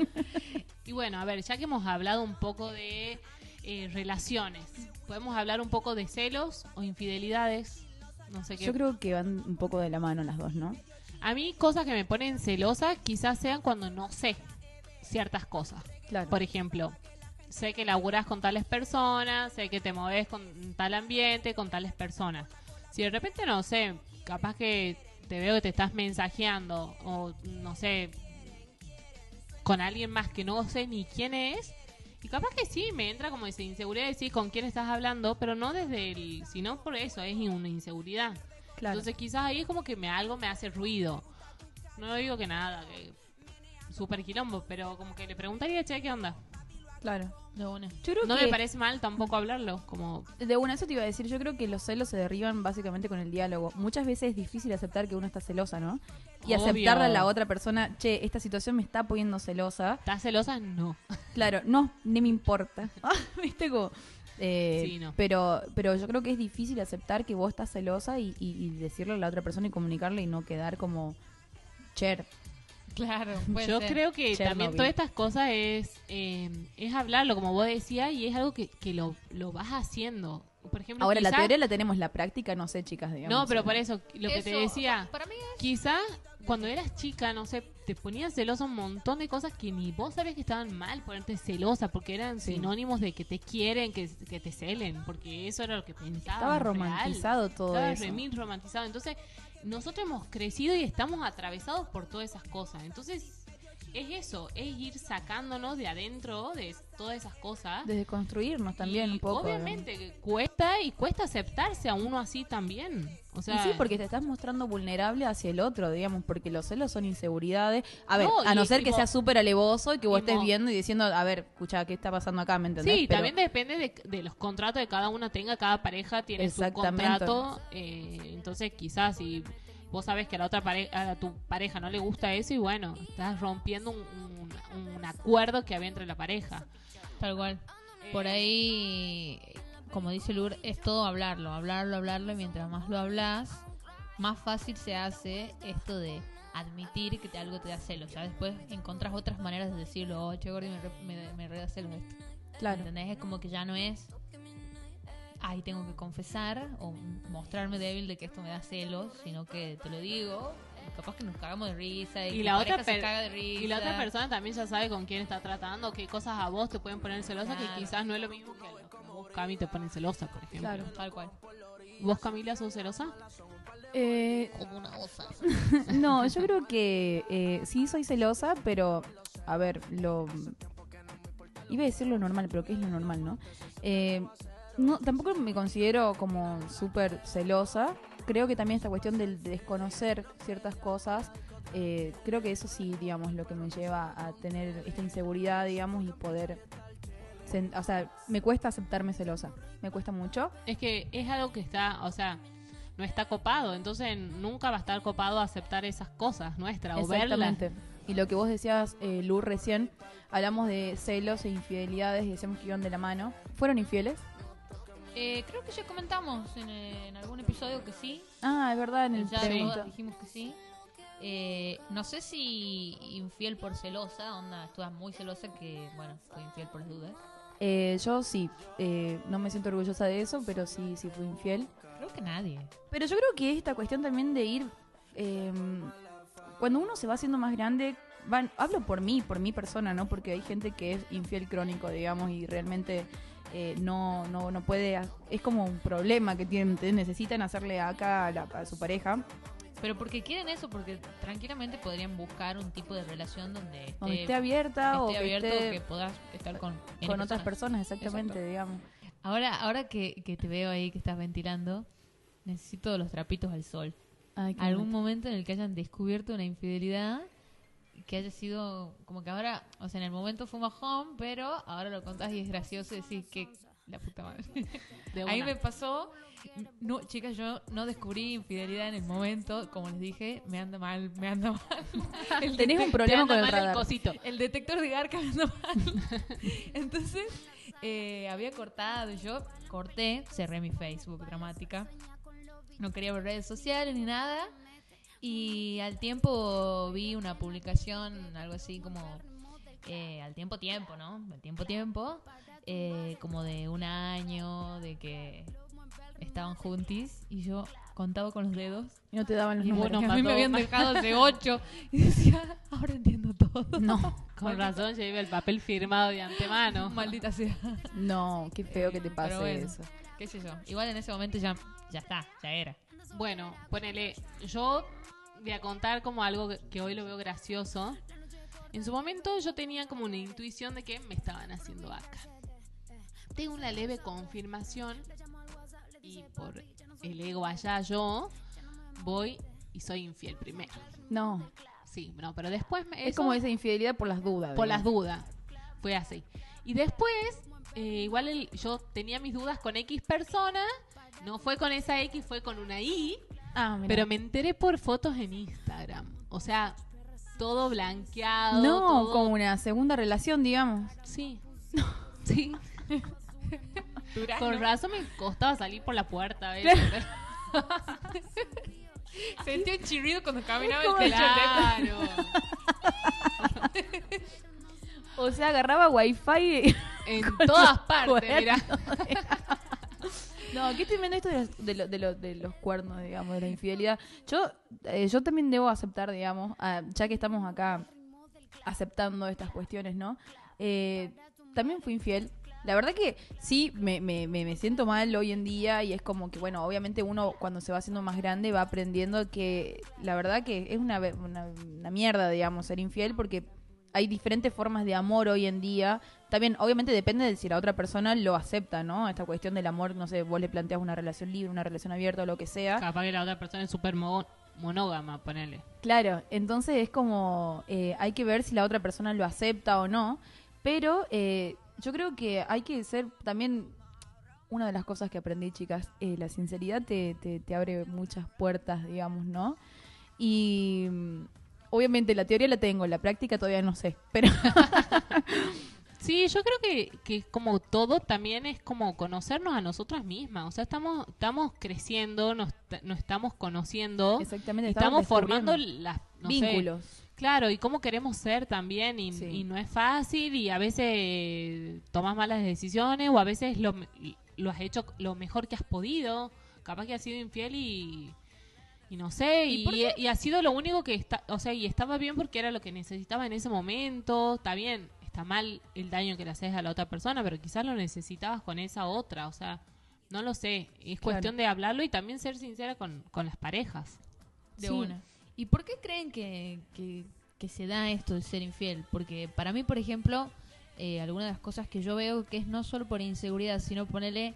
[SPEAKER 3] Y bueno, a ver, ya que hemos hablado un poco de eh, relaciones, podemos hablar un poco de celos o infidelidades. No sé qué.
[SPEAKER 2] Yo creo que van un poco de la mano las dos, ¿no?
[SPEAKER 3] A mí cosas que me ponen celosa quizás sean cuando no sé ciertas cosas.
[SPEAKER 2] Claro.
[SPEAKER 3] Por ejemplo, sé que laburás con tales personas, sé que te moves con tal ambiente, con tales personas. Si de repente, no sé, capaz que te veo que te estás mensajeando o no sé, con alguien más que no sé ni quién es, y capaz que sí, me entra como esa inseguridad de decir con quién estás hablando, pero no desde el, sino por eso, es una inseguridad.
[SPEAKER 2] Claro.
[SPEAKER 3] Entonces quizás ahí es como que me algo me hace ruido. No digo que nada, que super quilombo, pero como que le preguntaría, che, ¿qué onda?
[SPEAKER 2] Claro.
[SPEAKER 4] De una.
[SPEAKER 2] Yo creo
[SPEAKER 3] No
[SPEAKER 2] que
[SPEAKER 3] me parece mal tampoco hablarlo, como
[SPEAKER 2] de una eso te iba a decir, yo creo que los celos se derriban básicamente con el diálogo. Muchas veces es difícil aceptar que uno está celosa, ¿no? Y
[SPEAKER 3] Obvio.
[SPEAKER 2] aceptarle a la otra persona, che, esta situación me está poniendo celosa.
[SPEAKER 3] ¿estás celosa? No.
[SPEAKER 2] Claro, no, ni me importa. ¿Viste cómo? Eh,
[SPEAKER 3] Sí, no.
[SPEAKER 2] pero, pero yo creo que es difícil aceptar que vos estás celosa y, y- y decirle a la otra persona y comunicarle y no quedar como cher.
[SPEAKER 4] Claro, puede
[SPEAKER 3] Yo
[SPEAKER 4] ser.
[SPEAKER 3] creo que
[SPEAKER 2] Chernobyl.
[SPEAKER 3] también todas estas cosas es eh, es hablarlo, como vos decías, y es algo que, que lo, lo vas haciendo. Por ejemplo,
[SPEAKER 2] Ahora, la
[SPEAKER 3] quizás-
[SPEAKER 2] teoría la tenemos, la práctica, no sé, chicas, digamos.
[SPEAKER 3] No, pero por eso, lo que te decía,
[SPEAKER 4] Para mí es
[SPEAKER 3] quizá cuando eras chica, no sé, te ponías celosa un montón de cosas que ni vos sabías que estaban mal ponerte celosa, porque eran
[SPEAKER 2] Sí.
[SPEAKER 3] sinónimos de que te quieren, que, que te celen, porque eso era lo que pensaba.
[SPEAKER 2] Estaba romantizado todo
[SPEAKER 3] Estaba
[SPEAKER 2] eso.
[SPEAKER 3] remil romantizado. Entonces, nosotros hemos crecido y estamos atravesados por todas esas cosas. Entonces, es eso, es ir sacándonos de adentro de todas esas cosas.
[SPEAKER 2] Desde construirnos también
[SPEAKER 3] Y
[SPEAKER 2] un poco.
[SPEAKER 3] Obviamente que cuesta y cuesta aceptarse a uno así también. O sea,
[SPEAKER 2] y sí, porque te estás mostrando vulnerable hacia el otro, digamos, porque los celos son inseguridades. A ver,
[SPEAKER 3] No,
[SPEAKER 2] a no ser que seas súper alevoso y que vos estés viendo y diciendo, a ver, escucha, ¿qué está pasando acá? ¿Me entendés?
[SPEAKER 3] Sí,
[SPEAKER 2] Pero-
[SPEAKER 3] también depende de, de los contratos que cada uno tenga, cada pareja tiene su contrato, eh, entonces quizás si vos sabes que a la otra pareja, a tu pareja no le gusta eso y bueno, estás rompiendo un, un- un acuerdo que había entre la pareja.
[SPEAKER 4] tal cual. Por
[SPEAKER 3] Eh,
[SPEAKER 4] ahí, como dice Lur, es todo hablarlo, hablarlo, hablarlo. Y mientras más lo hablas, más fácil se hace esto de admitir que te, algo te da celos. Ya después encontrás otras maneras de decirlo. Oh, che, Gordi, me, re- me, me re da celos esto.
[SPEAKER 2] Claro.
[SPEAKER 4] ¿Entendés? Es como que ya no es. Ay, tengo que confesar o mostrarme débil de que esto me da celos, sino que te lo digo. Capaz que nos cagamos de risa y,
[SPEAKER 3] Y
[SPEAKER 4] que
[SPEAKER 3] la, otra
[SPEAKER 4] pareja se
[SPEAKER 3] per-
[SPEAKER 4] caga de risa.
[SPEAKER 3] y la otra persona también ya sabe con quién está tratando, qué cosas a vos te pueden poner celosa,
[SPEAKER 4] Claro.
[SPEAKER 3] que quizás no es lo mismo que a lo que vos, Cami, te ponen celosa, por ejemplo.
[SPEAKER 2] Claro.
[SPEAKER 4] Tal cual.
[SPEAKER 3] ¿Vos, Camila, sos celosa?
[SPEAKER 2] Eh,
[SPEAKER 4] Como una osa.
[SPEAKER 2] no, yo creo que eh, sí soy celosa, pero a ver, lo iba a decir lo normal, pero ¿qué es lo normal, no? Eh, no tampoco me considero como súper celosa. Creo que también esta cuestión del de desconocer ciertas cosas, eh, creo que eso sí, digamos, lo que me lleva a tener esta inseguridad, digamos, y poder, o sea, me cuesta aceptarme celosa, me cuesta mucho.
[SPEAKER 3] Es que es algo que está, o sea, no está copado, entonces nunca va a estar copado aceptar esas cosas nuestras o verlas.
[SPEAKER 2] Exactamente. Y lo que vos decías, eh, Lu, recién, hablamos de celos e infidelidades y decíamos que iban de la mano. ¿Fueron infieles?
[SPEAKER 4] Eh, creo que ya comentamos en, en algún episodio que sí.
[SPEAKER 2] Ah, es verdad, en el
[SPEAKER 4] Ya dijimos que sí. Eh, no sé si infiel por celosa, onda, estuve muy celosa que, bueno, fue infiel por las dudas.
[SPEAKER 2] Eh, yo sí, eh, no me siento orgullosa de eso, pero sí, sí fui infiel.
[SPEAKER 4] Creo que nadie.
[SPEAKER 2] Pero yo creo que esta cuestión también de ir, eh, cuando uno se va haciendo más grande, van, hablo por mí, por mi persona, ¿no? Porque hay gente que es infiel crónico, digamos, y realmente eh, no, no, no puede, es como un problema que tienen, necesitan hacerle acá a, la- a su pareja,
[SPEAKER 4] Pero porque quieren eso, porque tranquilamente podrían buscar un tipo de relación donde esté,
[SPEAKER 2] donde esté abierta o que
[SPEAKER 4] abierto,
[SPEAKER 2] esté
[SPEAKER 4] que puedas estar con,
[SPEAKER 2] con otras personas, exactamente,
[SPEAKER 4] Exacto.
[SPEAKER 2] digamos.
[SPEAKER 4] Ahora, ahora que, que te veo ahí que estás ventilando, necesito los trapitos al sol.
[SPEAKER 2] Ay,
[SPEAKER 4] Algún
[SPEAKER 2] momento
[SPEAKER 4] en el que hayan descubierto una infidelidad que haya sido como que ahora, o sea, en el momento fue un bajón, pero ahora lo contás y es gracioso y decís que la puta madre.
[SPEAKER 3] De
[SPEAKER 4] Ahí me pasó, no, chicas, yo no descubrí infidelidad en el momento, como les dije, me anda mal, me anda mal. El
[SPEAKER 2] Tenés un problema con el radar.
[SPEAKER 3] cosito.
[SPEAKER 4] el detector de Garca me anda mal. Entonces, eh, había cortado, yo corté, cerré mi Facebook dramática. No quería ver redes sociales ni nada. Y al tiempo vi una publicación, algo así como eh, al tiempo tiempo, ¿no? Al tiempo tiempo, eh, como de un año, de que estaban juntis y yo contaba con los dedos.
[SPEAKER 2] Y no te daban los
[SPEAKER 4] Y
[SPEAKER 2] números.
[SPEAKER 4] bueno, a mí me habían dejado hace ocho. Y decía, ahora entiendo todo.
[SPEAKER 2] No,
[SPEAKER 3] Con razón llevé el papel firmado de antemano.
[SPEAKER 4] Maldita sea.
[SPEAKER 2] no, qué feo que te pase
[SPEAKER 4] bueno.
[SPEAKER 2] eso.
[SPEAKER 4] qué sé yo. Igual en ese momento ya, ya está, ya era.
[SPEAKER 3] Bueno, ponele, yo voy a contar como algo que, hoy lo veo gracioso. En su momento yo tenía como una intuición de que me estaban haciendo acá. Tengo una leve confirmación y por el ego allá yo voy y soy infiel primero.
[SPEAKER 2] No,
[SPEAKER 3] Sí, no, pero después me,
[SPEAKER 2] es
[SPEAKER 3] eso-
[SPEAKER 2] como esa infidelidad por las dudas.
[SPEAKER 3] por las dudas. Fue así. Y después, eh, igual el- yo tenía mis dudas con X persona. No fue con esa X, fue con una Y.
[SPEAKER 2] Ah.
[SPEAKER 3] Pero me enteré por fotos en Instagram. O sea, todo blanqueado.
[SPEAKER 2] no,
[SPEAKER 3] todo-
[SPEAKER 2] como una segunda relación, digamos.
[SPEAKER 3] Sí. Sí. Con razón me costaba salir por la puerta.
[SPEAKER 4] Sentí un chirrido cuando caminaba el techo.
[SPEAKER 3] Claro.
[SPEAKER 2] O sea, agarraba wifi.
[SPEAKER 3] En todas partes.
[SPEAKER 2] No, qué tremendo esto de los, de, lo- de lo- de los cuernos, digamos, de la infidelidad. Yo, eh, yo también debo aceptar, digamos, ah, ya que estamos acá aceptando estas cuestiones, ¿no? Eh, también fui infiel. La verdad que sí, me, me, me, siento mal hoy en día y es como que, bueno, obviamente uno cuando se va haciendo más grande va aprendiendo que la verdad que es una, una mierda, digamos, ser infiel porque hay diferentes formas de amor hoy en día. También, obviamente, depende de si la otra persona lo acepta, ¿no? Esta cuestión del amor, no sé, vos le planteas una relación libre, una relación abierta o lo que sea.
[SPEAKER 3] Capaz que la otra persona es súper mo- monógama, ponele.
[SPEAKER 2] Claro, entonces es como, eh, hay que ver si la otra persona lo acepta o no. Pero eh, yo creo que hay que ser también, una de las cosas que aprendí, chicas, eh, la sinceridad te, te, te abre muchas puertas, digamos, ¿no? Y obviamente la teoría la tengo, la práctica todavía no sé, pero
[SPEAKER 3] Sí, yo creo que, que como todo también es como conocernos a nosotras mismas. O sea, estamos, estamos creciendo, nos, nos estamos conociendo.
[SPEAKER 2] exactamente
[SPEAKER 3] estamos formando las no sé,
[SPEAKER 2] vínculos.
[SPEAKER 3] Claro, y cómo queremos ser también, y,
[SPEAKER 2] Sí.
[SPEAKER 3] y no es fácil, y a veces tomas malas decisiones, o a veces lo, lo has hecho lo mejor que has podido, capaz que has sido infiel y, y no sé,
[SPEAKER 4] ¿Y
[SPEAKER 3] y, ha sido lo único que está, o sea, y estaba bien porque era lo que necesitaba en ese momento, está bien, está mal el daño que le haces a la otra persona, pero quizás lo necesitabas con esa otra, o sea, no lo sé, es
[SPEAKER 2] Claro.
[SPEAKER 3] cuestión de hablarlo y también ser sincera con, con las parejas.
[SPEAKER 4] De
[SPEAKER 2] Sí.
[SPEAKER 4] una. ¿Y por qué creen que, que, que se da esto de ser infiel? Porque para mí, por ejemplo, eh, algunas de las cosas que yo veo que es no solo por inseguridad, sino ponerle,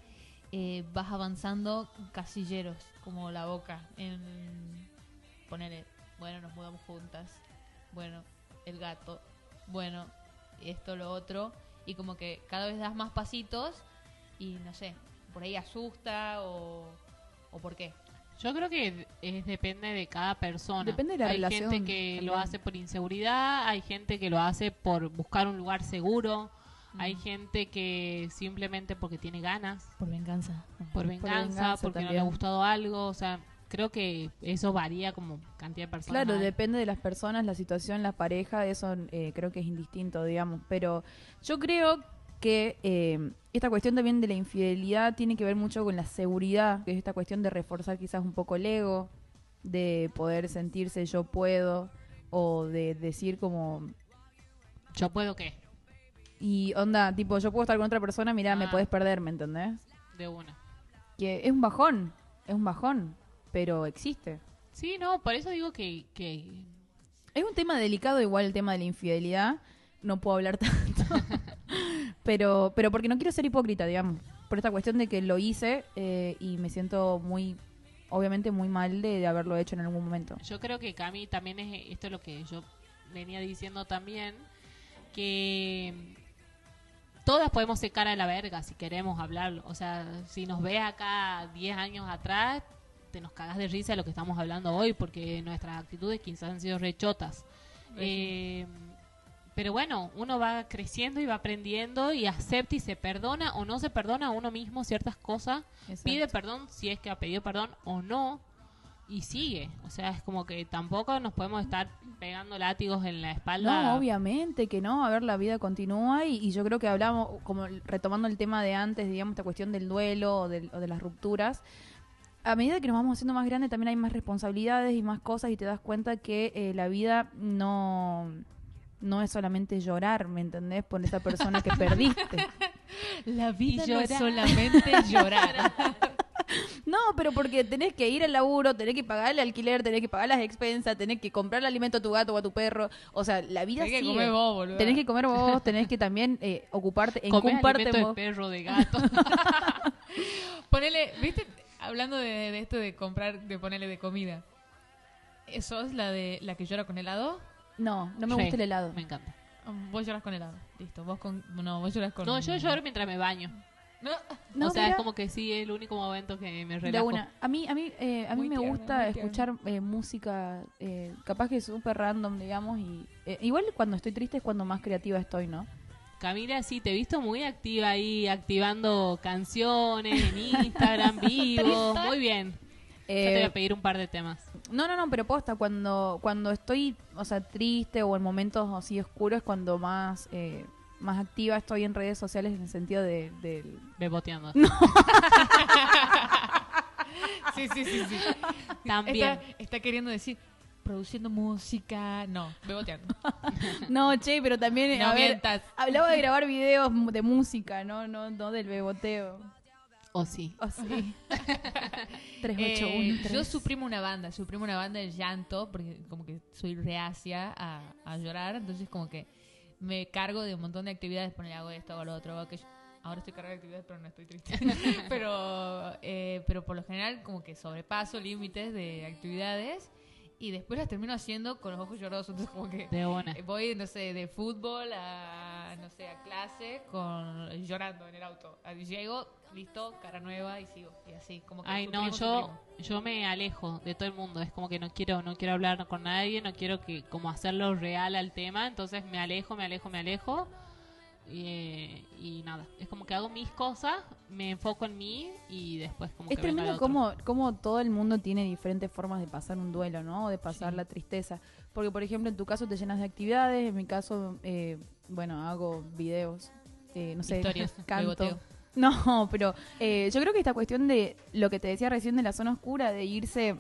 [SPEAKER 4] eh, vas avanzando casilleros, como la boca, en ponerle, bueno, nos mudamos juntas, bueno, el gato, bueno, esto, lo otro, y como que cada vez das más pasitos y no sé, por ahí asusta o, o por qué.
[SPEAKER 3] Yo creo que es, depende de cada persona.
[SPEAKER 2] Depende de la
[SPEAKER 3] hay
[SPEAKER 2] relación
[SPEAKER 3] gente que lo hace por inseguridad, hay gente que lo hace por buscar un lugar seguro, hay gente que simplemente porque tiene ganas,
[SPEAKER 4] Por venganza.
[SPEAKER 3] por venganza,
[SPEAKER 2] venganza
[SPEAKER 3] porque no le ha gustado algo, o sea, creo que eso varía como cantidad de personas.
[SPEAKER 2] Claro, depende de las personas, la situación, la pareja, eso eh, creo que es indistinto, digamos. Pero yo creo que eh, esta cuestión también de la infidelidad tiene que ver mucho con la seguridad, que es esta cuestión de reforzar quizás un poco el ego, de poder sentirse yo puedo, o de decir como,
[SPEAKER 3] Yo puedo qué,
[SPEAKER 2] y onda, tipo, yo puedo estar con otra persona, mirá, me
[SPEAKER 3] Ah.
[SPEAKER 2] puedes perder, ¿me entendés?
[SPEAKER 3] de una.
[SPEAKER 2] Que es un bajón, es un bajón, pero existe.
[SPEAKER 3] Sí, no, por eso digo que, que
[SPEAKER 2] Es un tema delicado igual el tema de la infidelidad. No puedo hablar tanto. pero, pero porque no quiero ser hipócrita, digamos. Por esta cuestión de que lo hice eh, y me siento muy, obviamente muy mal de, de haberlo hecho en algún momento.
[SPEAKER 3] Yo creo que Cami también es esto es lo que yo venía diciendo también que todas podemos ser cara de la verga si queremos hablarlo. O sea, si nos ves acá 10 años atrás, te nos cagas de risa de lo que estamos hablando hoy porque nuestras actitudes quizás han sido rechotas. Eh, pero bueno, uno va creciendo y va aprendiendo y acepta y se perdona o no se perdona a uno mismo ciertas cosas
[SPEAKER 2] Exacto.
[SPEAKER 3] pide perdón si es que ha pedido perdón o no y sigue. O sea, es como que tampoco nos podemos estar pegando látigos en la espalda.
[SPEAKER 2] No, obviamente que no. A ver, la vida continúa y, y yo creo que hablamos, como retomando el tema de antes, digamos, esta cuestión del duelo o, de las rupturas. A medida que nos vamos haciendo más grandes, también hay más responsabilidades y más cosas y te das cuenta que eh, la vida no, no es solamente llorar, ¿me entendés? Por esa persona que perdiste.
[SPEAKER 4] La vida
[SPEAKER 3] Y
[SPEAKER 4] no es solamente llorar.
[SPEAKER 2] No, pero porque tenés que ir al laburo, tenés que pagar el alquiler, tenés que pagar las expensas, tenés que comprar el alimento a tu gato o a tu perro. O sea, la vida
[SPEAKER 4] Tenés que comer vos, boludo.
[SPEAKER 2] Tenés que comer vos, tenés que también eh, ocuparte, encuparte
[SPEAKER 3] alimento de
[SPEAKER 2] vos.
[SPEAKER 3] perro, de gato.
[SPEAKER 4] Ponele, ¿viste? Hablando de, de esto de comprar, de ponerle de comida. ¿Eso es la de la que llora con helado?
[SPEAKER 2] No, no me
[SPEAKER 3] Sí,
[SPEAKER 2] gusta el helado.
[SPEAKER 3] Me encanta.
[SPEAKER 4] Vos lloras con helado. Listo. Vos con. No, vos lloras con.
[SPEAKER 3] No, yo lloro mientras me baño.
[SPEAKER 4] No.
[SPEAKER 2] No,
[SPEAKER 3] o sea,
[SPEAKER 2] mira,
[SPEAKER 3] es como que sí, es el único momento que me relajo.
[SPEAKER 2] una. A mí, a mí, eh, a mí
[SPEAKER 4] Muy
[SPEAKER 2] me
[SPEAKER 4] tierno,
[SPEAKER 2] gusta escuchar eh, música, eh, capaz que súper random, digamos, y eh, igual cuando estoy triste es cuando más creativa estoy, ¿no?
[SPEAKER 3] Camila, sí, te he visto muy activa ahí, activando canciones en Instagram, vivo. Muy bien. Ya te voy
[SPEAKER 2] Eh,
[SPEAKER 3] a pedir un par de temas.
[SPEAKER 2] no, no, no, pero posta, cuando, cuando estoy, o sea, triste o en momentos así oscuros es cuando más, eh, más activa estoy en redes sociales en el sentido de, del
[SPEAKER 3] Beboteando.
[SPEAKER 4] Sí, sí, sí, sí.
[SPEAKER 3] También.
[SPEAKER 4] Está, está queriendo decir produciendo música. No, beboteando.
[SPEAKER 2] No, che, pero también,
[SPEAKER 4] No
[SPEAKER 2] a ver, hablaba de grabar videos de música, no, no, no del beboteo.
[SPEAKER 3] O sí.
[SPEAKER 2] O sí. 3, 8,
[SPEAKER 4] Eh,
[SPEAKER 2] 1,
[SPEAKER 4] yo suprimo una banda, suprimo una banda del llanto, porque como que soy reacia a, a llorar, entonces como que me cargo de un montón de actividades, poner hago esto, hago lo otro, hago aquello. Ahora estoy cargada de actividades, pero no estoy triste. pero, eh, pero por lo general como que sobrepaso límites de actividades y después las termino haciendo con los ojos llorosos, entonces como que
[SPEAKER 3] De una.
[SPEAKER 4] eh, voy, no sé, de fútbol a, no sé, a clase con llorando en el auto. Ahí Llego, listo, cara nueva y sigo. Y así, como que
[SPEAKER 3] Ay, no, yo, yo me alejo de todo el mundo. Es como que no quiero, no quiero hablar con nadie, no quiero que como hacerlo real al tema. Entonces me alejo, me alejo, me alejo. Eh, y nada, es como que hago mis cosas, me enfoco en mí y después como
[SPEAKER 2] Es
[SPEAKER 3] que venga
[SPEAKER 2] tremendo cómo, cómo todo el mundo tiene diferentes formas de pasar un duelo, ¿no? O de pasar
[SPEAKER 3] Sí.
[SPEAKER 2] la tristeza. Porque, por ejemplo, en tu caso te llenas de actividades, en mi caso, eh, bueno, hago videos, eh, no sé,
[SPEAKER 4] Historias,
[SPEAKER 2] canto. No, pero eh, yo creo que esta cuestión de lo que te decía recién de la zona oscura, de irse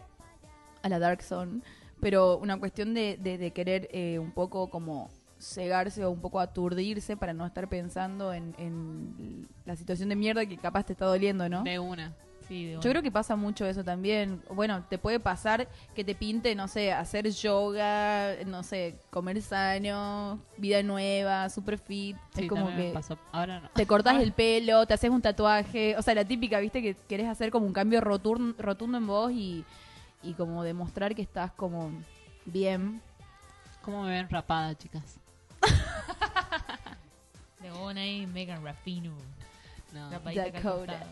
[SPEAKER 2] a la dark zone, pero una cuestión de, de, de querer eh, un poco como cegarse o un poco aturdirse para no estar pensando en, en la situación de mierda que capaz te está doliendo, ¿no?
[SPEAKER 3] De una.
[SPEAKER 4] Sí, de
[SPEAKER 2] Yo creo que pasa mucho eso también. Bueno, te puede pasar que te pinte, no sé, hacer yoga, no sé, comer sano, vida nueva, super fit.
[SPEAKER 3] Sí,
[SPEAKER 2] es como
[SPEAKER 3] me
[SPEAKER 2] que
[SPEAKER 3] pasó. Ahora no.
[SPEAKER 2] te cortas el pelo, te haces un tatuaje. O sea, la típica, viste, que querés hacer como un cambio rotur- rotundo en vos y, y como demostrar que estás como bien.
[SPEAKER 3] ¿Cómo me ven rapada, chicas?
[SPEAKER 4] De una y Megan Raffino.
[SPEAKER 3] No.
[SPEAKER 2] Dakota.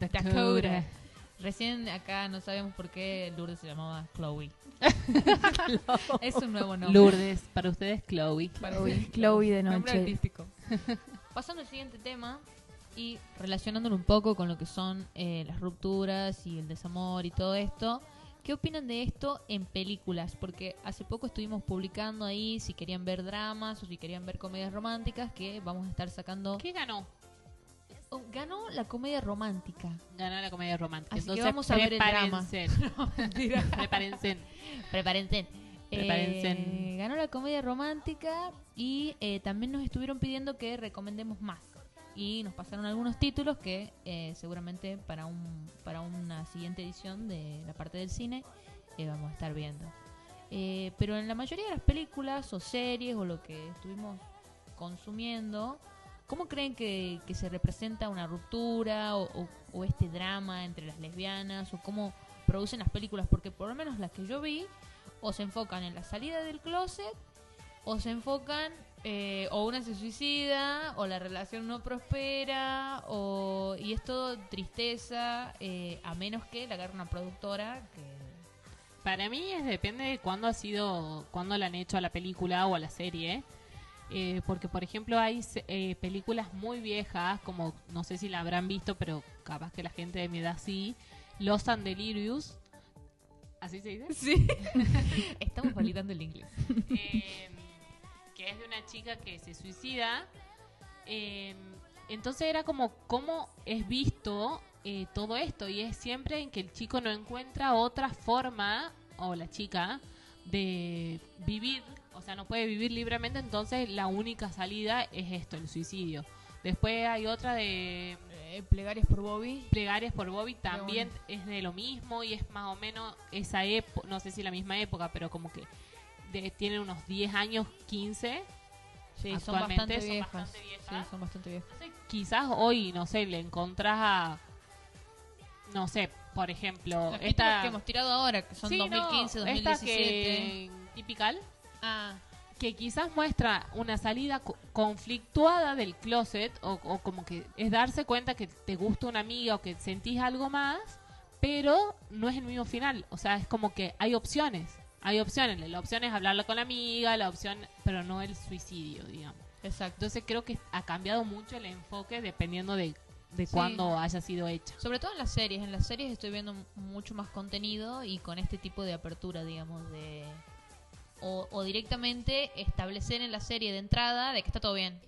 [SPEAKER 4] Dakota. Recién acá no sabemos por qué Lourdes se llamaba Chloe. es un nuevo nombre.
[SPEAKER 3] Lourdes, para ustedes Chloe.
[SPEAKER 4] Para ustedes,
[SPEAKER 2] Chloe de
[SPEAKER 4] Nombre
[SPEAKER 2] noche.
[SPEAKER 4] artístico. Pasando al siguiente tema y relacionándolo un poco con lo que son eh, las rupturas y el desamor y todo esto. ¿Qué opinan de esto en películas? Porque hace poco estuvimos publicando ahí si querían ver dramas o si querían ver comedias románticas que vamos a estar sacando.
[SPEAKER 3] ¿Qué ganó?
[SPEAKER 4] Oh, ganó la comedia romántica.
[SPEAKER 3] Ganó la comedia romántica.
[SPEAKER 4] Así que
[SPEAKER 3] Entonces,
[SPEAKER 4] vamos a ver el drama.
[SPEAKER 3] prepárense. prepárense.
[SPEAKER 4] Prepárense.
[SPEAKER 3] Prepárense.
[SPEAKER 4] Eh, ganó la comedia romántica y eh, también nos estuvieron pidiendo que recomendemos más. Y nos pasaron algunos títulos que eh, seguramente para un para una siguiente edición de la parte del cine eh, vamos a estar viendo. Eh, pero en la mayoría de las películas o series o lo que estuvimos consumiendo, ¿cómo creen que, que se representa una ruptura o, este drama entre las lesbianas o cómo producen las películas? Porque por lo menos las que yo vi o se enfocan en la salida del closet o se enfocan eh, o una se suicida o la relación no prospera o y es todo tristeza eh, a menos que la agarre una productora que
[SPEAKER 3] Para mí es depende de cuándo ha sido, cuándo la han hecho a la película o a la serie. Eh, porque, por ejemplo, hay se- eh, películas muy viejas, como no sé si la habrán visto, pero capaz que la gente de mi edad sí. Los and Delirious. ¿Así se dice?
[SPEAKER 4] sí estamos validando el inglés
[SPEAKER 3] eh, que es de una chica que se suicida. Eh, entonces era como cómo es visto eh, todo esto y es siempre en que el chico no encuentra otra forma o la chica de vivir, o sea, no puede vivir libremente, entonces la única salida es esto, el suicidio. Después hay otra de
[SPEAKER 4] Eh, plegarias por Bobby
[SPEAKER 3] Plegarias por Bobby también es de lo mismo y es más o menos esa época, no sé si la misma época, pero como que de, tienen unos 10 años, 15.
[SPEAKER 4] sí son bastante
[SPEAKER 3] son
[SPEAKER 4] viejas
[SPEAKER 3] bastante viejas.
[SPEAKER 4] sí son bastante viejas
[SPEAKER 3] Entonces, quizás hoy, no sé, le encontrás a, no sé, por ejemplo,
[SPEAKER 4] Los
[SPEAKER 3] esta...
[SPEAKER 4] que hemos tirado ahora que son
[SPEAKER 3] Sí, no,
[SPEAKER 4] 2015
[SPEAKER 3] esta
[SPEAKER 4] 2017
[SPEAKER 3] que, tipical,
[SPEAKER 4] ah
[SPEAKER 3] que quizás muestra una salida co- conflictuada del closet o, o como que es darse cuenta que te gusta una amiga o que sentís algo más, pero no es el mismo final. O sea, es como que hay opciones. Hay opciones. La opción es hablarla con la amiga, la opción, pero no el suicidio, digamos.
[SPEAKER 4] exacto
[SPEAKER 3] Entonces creo que ha cambiado mucho el enfoque dependiendo de, de
[SPEAKER 4] Sí.
[SPEAKER 3] cuándo haya sido hecha.
[SPEAKER 4] Sobre todo en las series. En las series estoy viendo mucho más contenido y con este tipo de apertura, digamos, de... O, o directamente establecer en la serie de entrada de que está todo bien.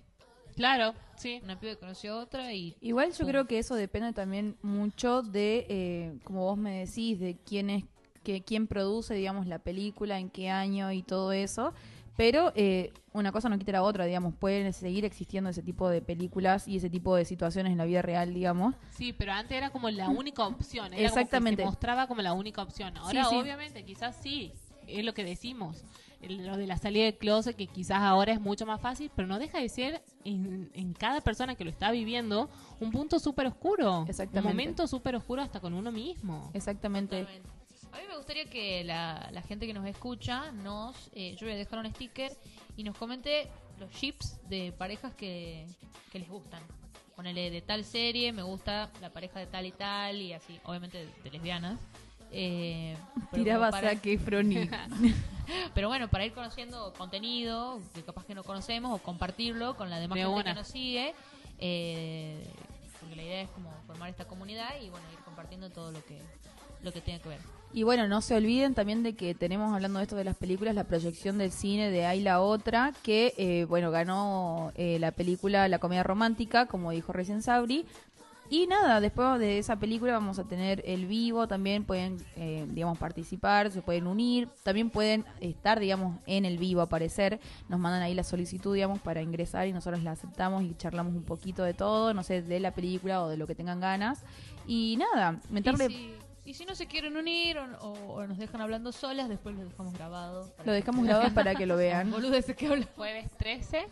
[SPEAKER 3] Claro, sí.
[SPEAKER 4] Una piba conoció a otra y...
[SPEAKER 2] Igual yo
[SPEAKER 4] Pum.
[SPEAKER 2] creo que eso depende también mucho de, eh, como vos me decís, de quién es, que, quién produce, digamos, la película, en qué año y todo eso. Pero eh, una cosa no quita la otra, digamos, pueden seguir existiendo ese tipo de películas y ese tipo de situaciones en la vida real, digamos.
[SPEAKER 3] Sí, pero antes era como la única opción. Era
[SPEAKER 2] Exactamente.
[SPEAKER 3] Como se mostraba como la única opción. Ahora,
[SPEAKER 2] Sí, sí.
[SPEAKER 3] obviamente, quizás sí, es lo que decimos. Lo de la salida del closet, que quizás ahora es mucho más fácil, pero no deja de ser en, en cada persona que lo está viviendo un punto súper oscuro.
[SPEAKER 2] Exactamente.
[SPEAKER 3] Un momento súper oscuro hasta con uno mismo.
[SPEAKER 2] Exactamente.
[SPEAKER 4] Totalmente. A mí me gustaría que la, la gente que nos escucha nos... eh, yo voy a dejar un sticker y nos comente los chips de parejas que, que les gustan. Ponele de tal serie, me gusta la pareja de tal y tal y así, obviamente de, de lesbianas. Eh, pero
[SPEAKER 2] Tiraba
[SPEAKER 4] como para-
[SPEAKER 2] y
[SPEAKER 4] Pero bueno, para ir conociendo contenido que capaz que no conocemos o compartirlo con la demás
[SPEAKER 3] De
[SPEAKER 4] gente que nos sigue. eh, porque la idea es como formar esta comunidad y bueno, ir compartiendo todo lo que, lo que tenga que ver.
[SPEAKER 2] Y bueno, no se olviden también de que tenemos, hablando de esto de las películas, la proyección del cine de Hay la Otra, que, eh, bueno, ganó eh, la película La Comedia Romántica, como dijo recién Sabri. Y nada, después de esa película vamos a tener el vivo, también pueden, eh, digamos, participar, se pueden unir, también pueden estar, digamos, en el vivo, aparecer, nos mandan ahí la solicitud, digamos, para ingresar y nosotros la aceptamos y charlamos un poquito de todo, no sé, de la película o de lo que tengan ganas. Y nada, meterle...
[SPEAKER 4] Y si, y si no se quieren unir o, o- o nos dejan hablando solas, después lo dejamos grabado.
[SPEAKER 2] Lo dejamos grabado para que lo vean.
[SPEAKER 4] Boludeces que hablan.
[SPEAKER 3] Jueves 13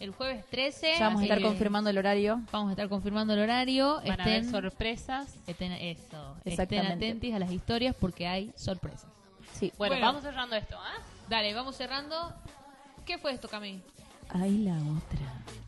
[SPEAKER 4] El jueves 13.
[SPEAKER 2] Ya vamos a estar
[SPEAKER 4] eh,
[SPEAKER 2] confirmando el horario.
[SPEAKER 4] Vamos a estar confirmando el horario.
[SPEAKER 3] van a haber
[SPEAKER 4] Estén,
[SPEAKER 3] sorpresas.
[SPEAKER 4] estén, eso, estén
[SPEAKER 2] Exactamente.
[SPEAKER 4] atentos a las historias porque hay sorpresas.
[SPEAKER 2] Sí.
[SPEAKER 3] Bueno,
[SPEAKER 4] Bueno.
[SPEAKER 3] vamos cerrando esto, ¿ah?
[SPEAKER 4] Dale, vamos cerrando. ¿Qué fue esto, Cami?
[SPEAKER 2] Hay la otra.